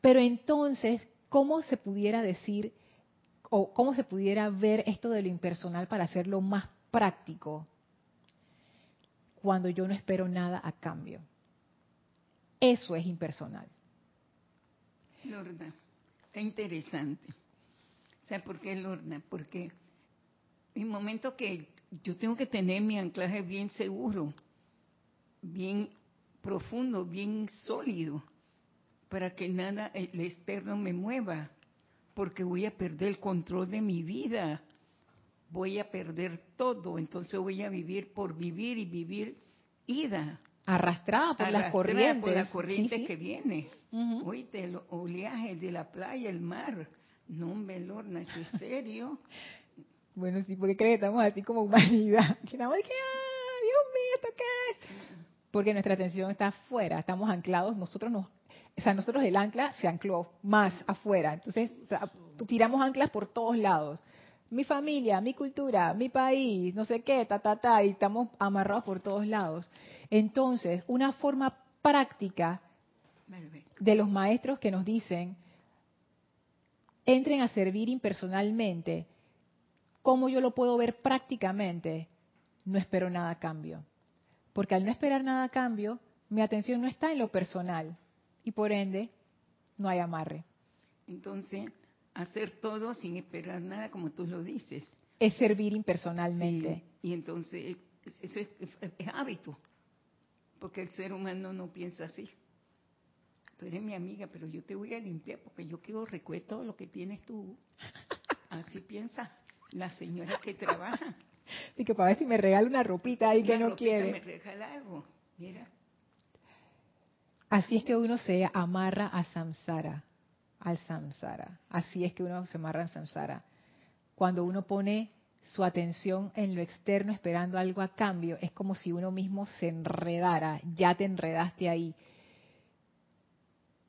Pero entonces, ¿cómo se pudiera decir o cómo se pudiera ver esto de lo impersonal para hacerlo más práctico? Cuando yo no espero nada a cambio. Eso es impersonal. Lorna, es interesante. ¿Sabes por qué, Lorna? Porque en momento que yo tengo que tener mi anclaje bien seguro, bien profundo, bien sólido, para que nada el externo me mueva, porque voy a perder el control de mi vida, voy a perder todo, entonces voy a vivir por vivir y vivir ida. Arrastrada por las corrientes. Por la corriente que viene. Oíste, el oleaje de la playa, el mar. No, Lorna, eso es serio. Bueno, sí, porque creen que estamos así como humanidad. Que estamos que, ah, Dios mío, ¿esto qué es? Porque nuestra atención está afuera, estamos anclados, nosotros nos, o sea, nosotros el ancla se ancló más afuera. Entonces, tiramos anclas por todos lados. Mi familia, mi cultura, mi país, no sé qué, ta, ta, ta, y estamos amarrados por todos lados. Entonces, una forma práctica de los maestros que nos dicen, entren a servir impersonalmente, ¿Cómo yo lo puedo ver prácticamente? No espero nada a cambio. Porque al no esperar nada a cambio, mi atención no está en lo personal y por ende no hay amarre. Entonces, hacer todo sin esperar nada, como tú lo dices. Es servir impersonalmente. y entonces, eso es, hábito, porque el ser humano no piensa así. Tú eres mi amiga, pero yo te voy a limpiar porque yo quiero recoger todo lo que tienes tú. Así piensa la señora que trabaja. Y que para ver si me regala una ropita ahí que no ropita quiere. Me regala algo. Mira, Así es que uno se amarra a samsara, al samsara. Así es que uno se amarra al samsara. Cuando uno pone su atención en lo externo esperando algo a cambio, es como si uno mismo se enredara. Ya te enredaste ahí.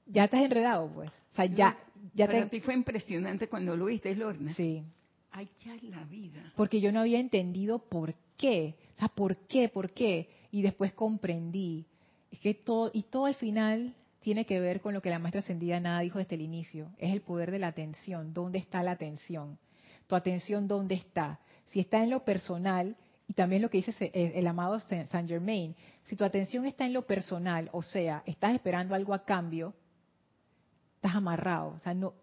Ya estás enredado, pues. O sea, ya, ya para te... ti fue impresionante cuando lo viste, Lorna. Sí. Ay, ya la vida. porque yo no había entendido por qué, o sea, por qué, por qué, y después comprendí. Es que todo, y todo al final tiene que ver con lo que la maestra ascendida nada dijo desde el inicio, es el poder de la atención, ¿dónde está la atención? Tu atención, ¿dónde está? Si está en lo personal, y también lo que dice el amado Saint Germain, si tu atención está en lo personal, o sea, estás esperando algo a cambio, estás amarrado, o sea, no,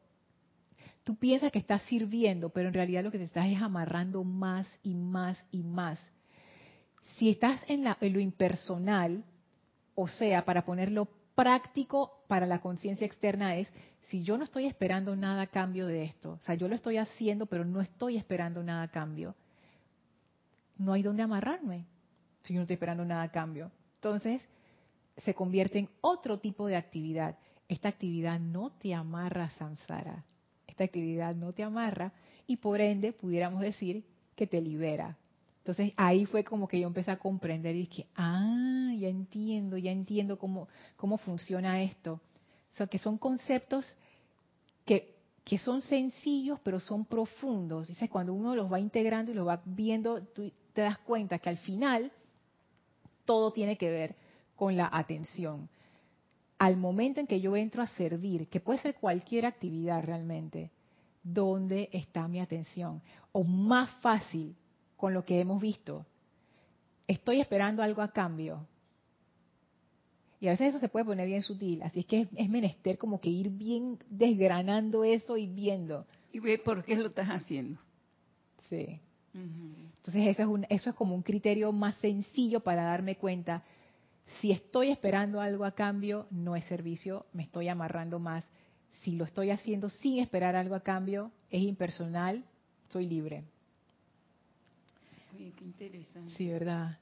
tú piensas que estás sirviendo, pero en realidad lo que te estás es amarrando más y más y más. Si estás en, en lo impersonal, o sea, para ponerlo práctico para la conciencia externa es, si yo no estoy esperando nada a cambio de esto, o sea, yo lo estoy haciendo, pero no estoy esperando nada a cambio, no hay dónde amarrarme si yo no estoy esperando nada a cambio. Entonces, se convierte en otro tipo de actividad. Esta actividad no te amarra a samsara. Esta actividad no te amarra y por ende pudiéramos decir que te libera. Entonces ahí fue como que yo empecé a comprender y dije, ah, ya entiendo, ya entiendo cómo, cómo funciona esto. O sea, que son conceptos que, que son sencillos pero son profundos. Dices, cuando uno los va integrando y los va viendo, tú te das cuenta que al final todo tiene que ver con la atención. Al momento en que yo entro a servir, que puede ser cualquier actividad realmente, ¿dónde está mi atención? O más fácil, con lo que hemos visto, estoy esperando algo a cambio. Y a veces eso se puede poner bien sutil, así es que es, es menester como que ir bien desgranando eso y viendo. Y ve por qué lo estás haciendo. Sí. Entonces eso es, un, eso es como un criterio más sencillo para darme cuenta. Si estoy esperando algo a cambio, no es servicio, me estoy amarrando más. Si lo estoy haciendo sin esperar algo a cambio, es impersonal, soy libre. Oye, qué interesante. Sí, ¿verdad?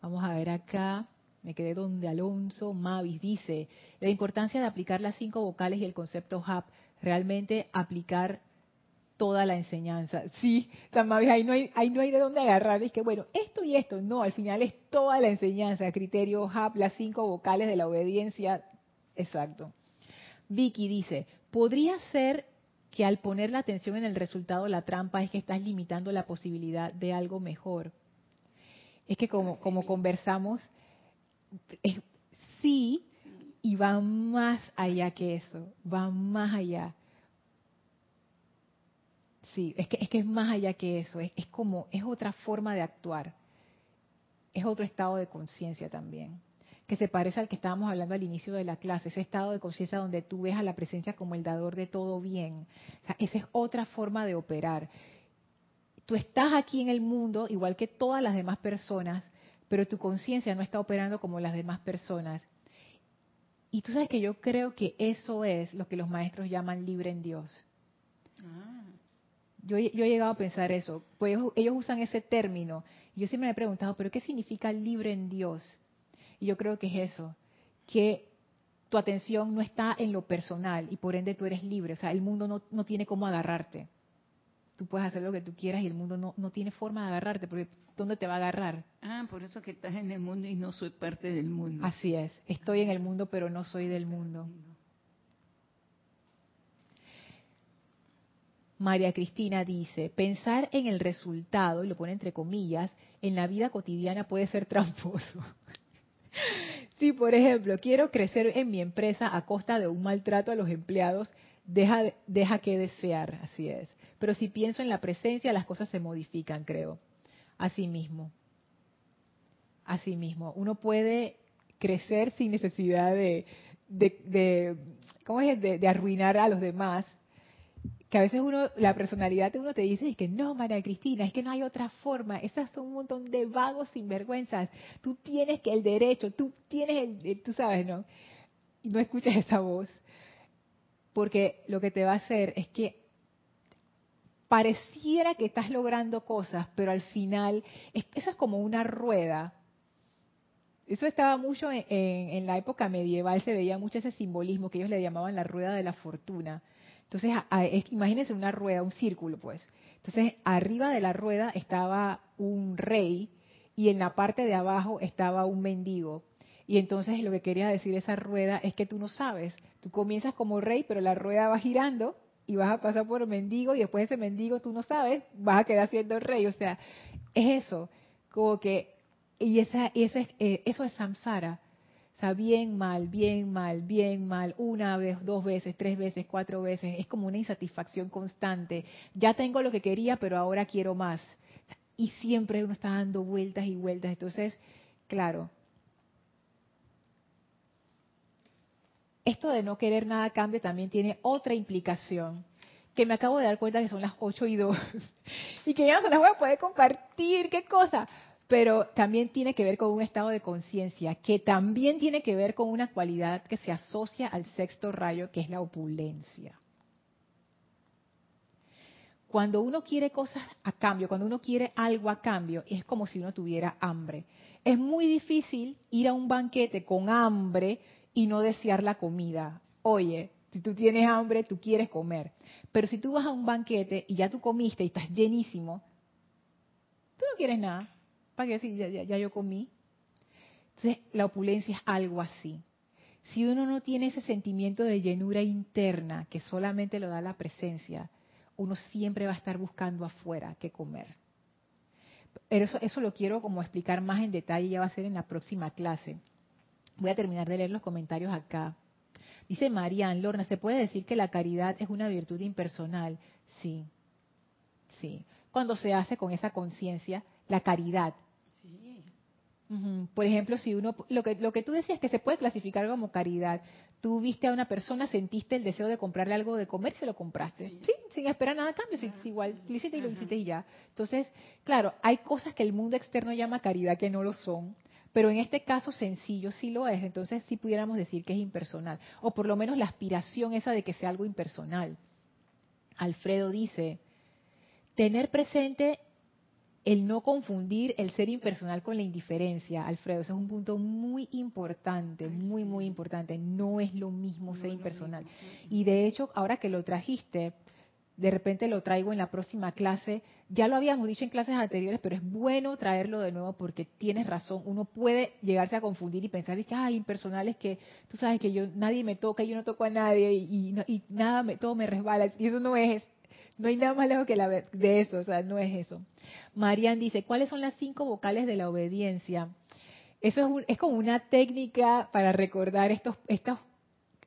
Vamos a ver acá. Me quedé donde Alonso Mavis dice, la importancia de aplicar las cinco vocales y el concepto HAP, realmente aplicar toda la enseñanza. Sí, San Mavis, ahí no hay, ahí no hay de dónde agarrar. Es que, bueno, esto y esto, no, al final es toda la enseñanza, criterio HAP, las cinco vocales de la obediencia. Exacto. Vicky dice, ¿podría ser que al poner la atención en el resultado la trampa es que estás limitando la posibilidad de algo mejor? Es que como, como conversamos, es- sí, y va más allá que eso, va más allá. Sí, es que es, que es más allá que eso, es, es como, es otra forma de actuar, es otro estado de conciencia también, que se parece al que estábamos hablando al inicio de la clase, ese estado de conciencia donde tú ves a la presencia como el dador de todo bien. Esa es otra forma de operar. Tú estás aquí en el mundo igual que todas las demás personas, pero tu conciencia no está operando como las demás personas. Y tú sabes que yo creo que eso es lo que los maestros llaman libre en Dios. Ah, Yo, he- yo he llegado a pensar eso, pues ellos, ellos usan ese término. Y yo siempre me he preguntado, ¿pero qué significa libre en Dios? Y yo creo que es eso, que tu atención no está en lo personal y por ende tú eres libre. O sea, el mundo no, no tiene cómo agarrarte. Tú puedes hacer lo que tú quieras y el mundo no, no tiene forma de agarrarte, porque ¿dónde te va a agarrar? ah, por eso que estás en el mundo y no soy parte del mundo. Así es, estoy en el mundo pero no soy del mundo. María Cristina dice, pensar en el resultado, y lo pone entre comillas, en la vida cotidiana puede ser tramposo. si, por ejemplo, quiero crecer en mi empresa a costa de un maltrato a los empleados, deja, deja que desear, así es. Pero si pienso en la presencia, las cosas se modifican, creo. Así mismo. Así mismo. Uno puede crecer sin necesidad de, ¿cómo es? De arruinar a los demás que a veces uno, la personalidad de uno te dice es que no, María Cristina, es que no hay otra forma, esas son un montón de vagos sinvergüenzas, tú tienes que el derecho, tú tienes el, el- tú sabes, ¿no? no escuches esa voz, porque lo que te va a hacer es que pareciera que estás logrando cosas, pero al final, eso es como una rueda. Eso estaba mucho en, la época medieval, se veía mucho ese simbolismo que ellos le llamaban la rueda de la fortuna. Entonces, imagínense una rueda, un círculo, pues. Entonces, arriba de la rueda estaba un rey y en la parte de abajo estaba un mendigo. Y entonces lo que quería decir esa rueda es que tú no sabes. Tú comienzas como rey, pero la rueda va girando y vas a pasar por mendigo y después ese mendigo tú no sabes, vas a quedar siendo rey. O sea, es eso, como que, y esa, esa, eh, eso es samsara. Bien mal, bien mal, bien mal, una vez, dos veces, tres veces, cuatro veces. Es como una insatisfacción constante. Ya tengo lo que quería, pero ahora quiero más. Y siempre uno está dando vueltas y vueltas. Entonces, claro, esto de no querer nada cambio también tiene otra implicación que me acabo de dar cuenta que son las 8 y 2 y que ya no se las voy a poder compartir, qué cosa. Pero también tiene que ver con un estado de conciencia, que también tiene que ver con una cualidad que se asocia al sexto rayo, que es la opulencia. Cuando uno quiere cosas a cambio, cuando uno quiere algo a cambio, es como si uno tuviera hambre. Es muy difícil ir a un banquete con hambre y no desear la comida. Oye, si tú tienes hambre, tú quieres comer. Pero si tú vas a un banquete y ya tú comiste y estás llenísimo, tú no quieres nada. ¿Para qué decir, ya, ya yo comí? Entonces, la opulencia es algo así. Si uno no tiene ese sentimiento de llenura interna que solamente lo da la presencia, uno siempre va a estar buscando afuera qué comer. Pero eso, eso lo quiero como explicar más en detalle, ya va a ser en la próxima clase. Voy a terminar de leer los comentarios acá. Dice Marian Lorna, ¿se puede decir que la caridad es una virtud impersonal? Sí, sí. Cuando se hace con esa conciencia, la caridad. Por ejemplo, si uno, lo que, lo que tú decías que se puede clasificar como caridad, tú viste a una persona, sentiste el deseo de comprarle algo de comer, se lo compraste. Sí, sin esperar nada a cambio, sí, igual, lo hiciste y lo hiciste y ya. Entonces, claro, hay cosas que el mundo externo llama caridad que no lo son, pero en este caso sencillo sí lo es, entonces sí pudiéramos decir que es impersonal, o por lo menos la aspiración esa de que sea algo impersonal. Alfredo dice, tener presente el no confundir el ser impersonal con la indiferencia, Alfredo, ese es un punto muy importante, muy, muy importante. No es lo mismo ser impersonal. Y de hecho, ahora que lo trajiste, de repente lo traigo en la próxima clase. Ya lo habíamos dicho en clases anteriores, pero es bueno traerlo de nuevo porque tienes razón. Uno puede llegarse a confundir y pensar que, ay, impersonal es que tú sabes que yo nadie me toca, yo no toco a nadie y, y, nada, me, todo me resbala. Y eso no es, no hay nada más lejos que la, de eso, o sea, no es eso. Marian dice, ¿cuáles son las cinco vocales de la obediencia? Eso es, es como una técnica para recordar estos, estos,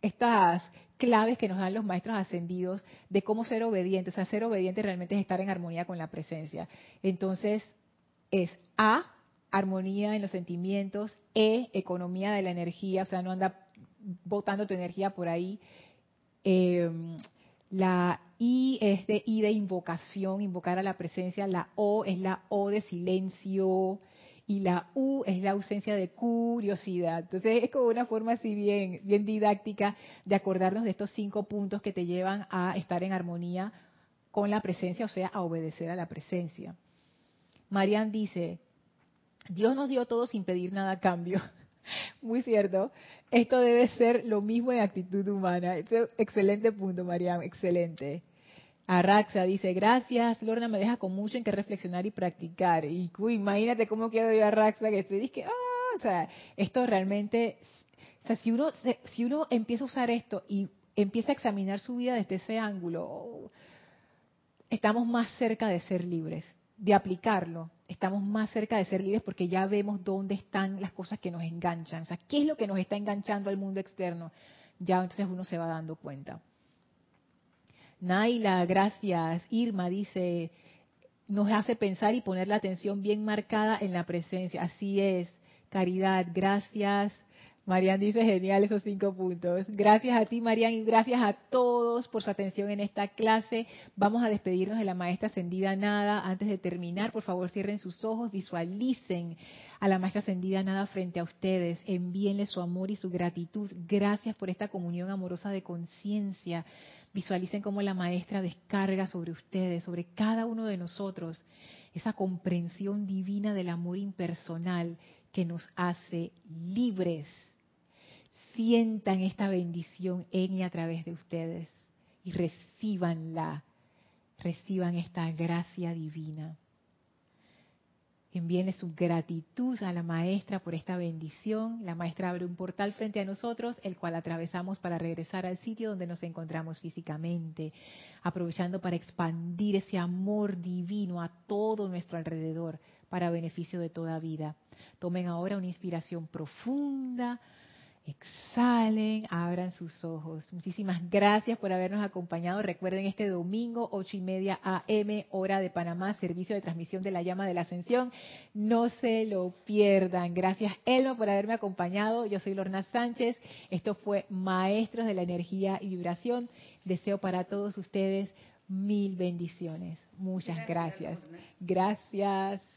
estas claves que nos dan los maestros ascendidos de cómo ser obedientes. O sea, ser obediente realmente es estar en armonía con la presencia. Entonces, es A, armonía en los sentimientos, E, economía de la energía, o sea, no anda botando tu energía por ahí. Em, la I es de I de invocación, invocar a la presencia. La O es la O de silencio y la U es la ausencia de curiosidad. Entonces es como una forma así bien, bien didáctica de acordarnos de estos cinco puntos que te llevan a estar en armonía con la presencia, o sea, a obedecer a la presencia. Marian dice, Dios nos dio todo sin pedir nada a cambio. Muy cierto. Esto debe ser lo mismo en actitud humana. Excelente punto, Marian, excelente. Arraxa dice, gracias, Lorna me deja con mucho en que reflexionar y practicar. Y imagínate cómo quedo yo Arraxa, que te dije, ah, o sea, esto realmente, o sea, si uno, si uno empieza a usar esto y empieza a examinar su vida desde ese ángulo, estamos más cerca de ser libres, de aplicarlo. Estamos más cerca de ser libres porque ya vemos dónde están las cosas que nos enganchan. O sea, ¿qué es lo que nos está enganchando al mundo externo? Ya entonces uno se va dando cuenta. Naila, gracias. Irma dice, nos hace pensar y poner la atención bien marcada en la presencia. Así es. Caridad, gracias. Marian dice genial esos cinco puntos. Gracias a ti, Marian, y gracias a todos por su atención en esta clase. Vamos a despedirnos de la maestra ascendida Nada. Antes de terminar, por favor, cierren sus ojos, visualicen a la maestra ascendida Nada frente a ustedes. Envíenle su amor y su gratitud. Gracias por esta comunión amorosa de conciencia. Visualicen cómo la maestra descarga sobre ustedes, sobre cada uno de nosotros, esa comprensión divina del amor impersonal que nos hace libres sientan esta bendición en y a través de ustedes y recibanla, reciban esta gracia divina. Envíenle su gratitud a la maestra por esta bendición. La maestra abre un portal frente a nosotros, el cual atravesamos para regresar al sitio donde nos encontramos físicamente, aprovechando para expandir ese amor divino a todo nuestro alrededor para beneficio de toda vida. Tomen ahora una inspiración profunda Exhalen, abran sus ojos. Muchísimas gracias por habernos acompañado. Recuerden este domingo, ocho y media AM, hora de Panamá, servicio de transmisión de la llama de la ascensión. No se lo pierdan. Gracias, Elmo, por haberme acompañado. Yo soy Lorna Sánchez. Esto fue Maestros de la Energía y Vibración. Deseo para todos ustedes mil bendiciones. Muchas gracias. Gracias. gracias.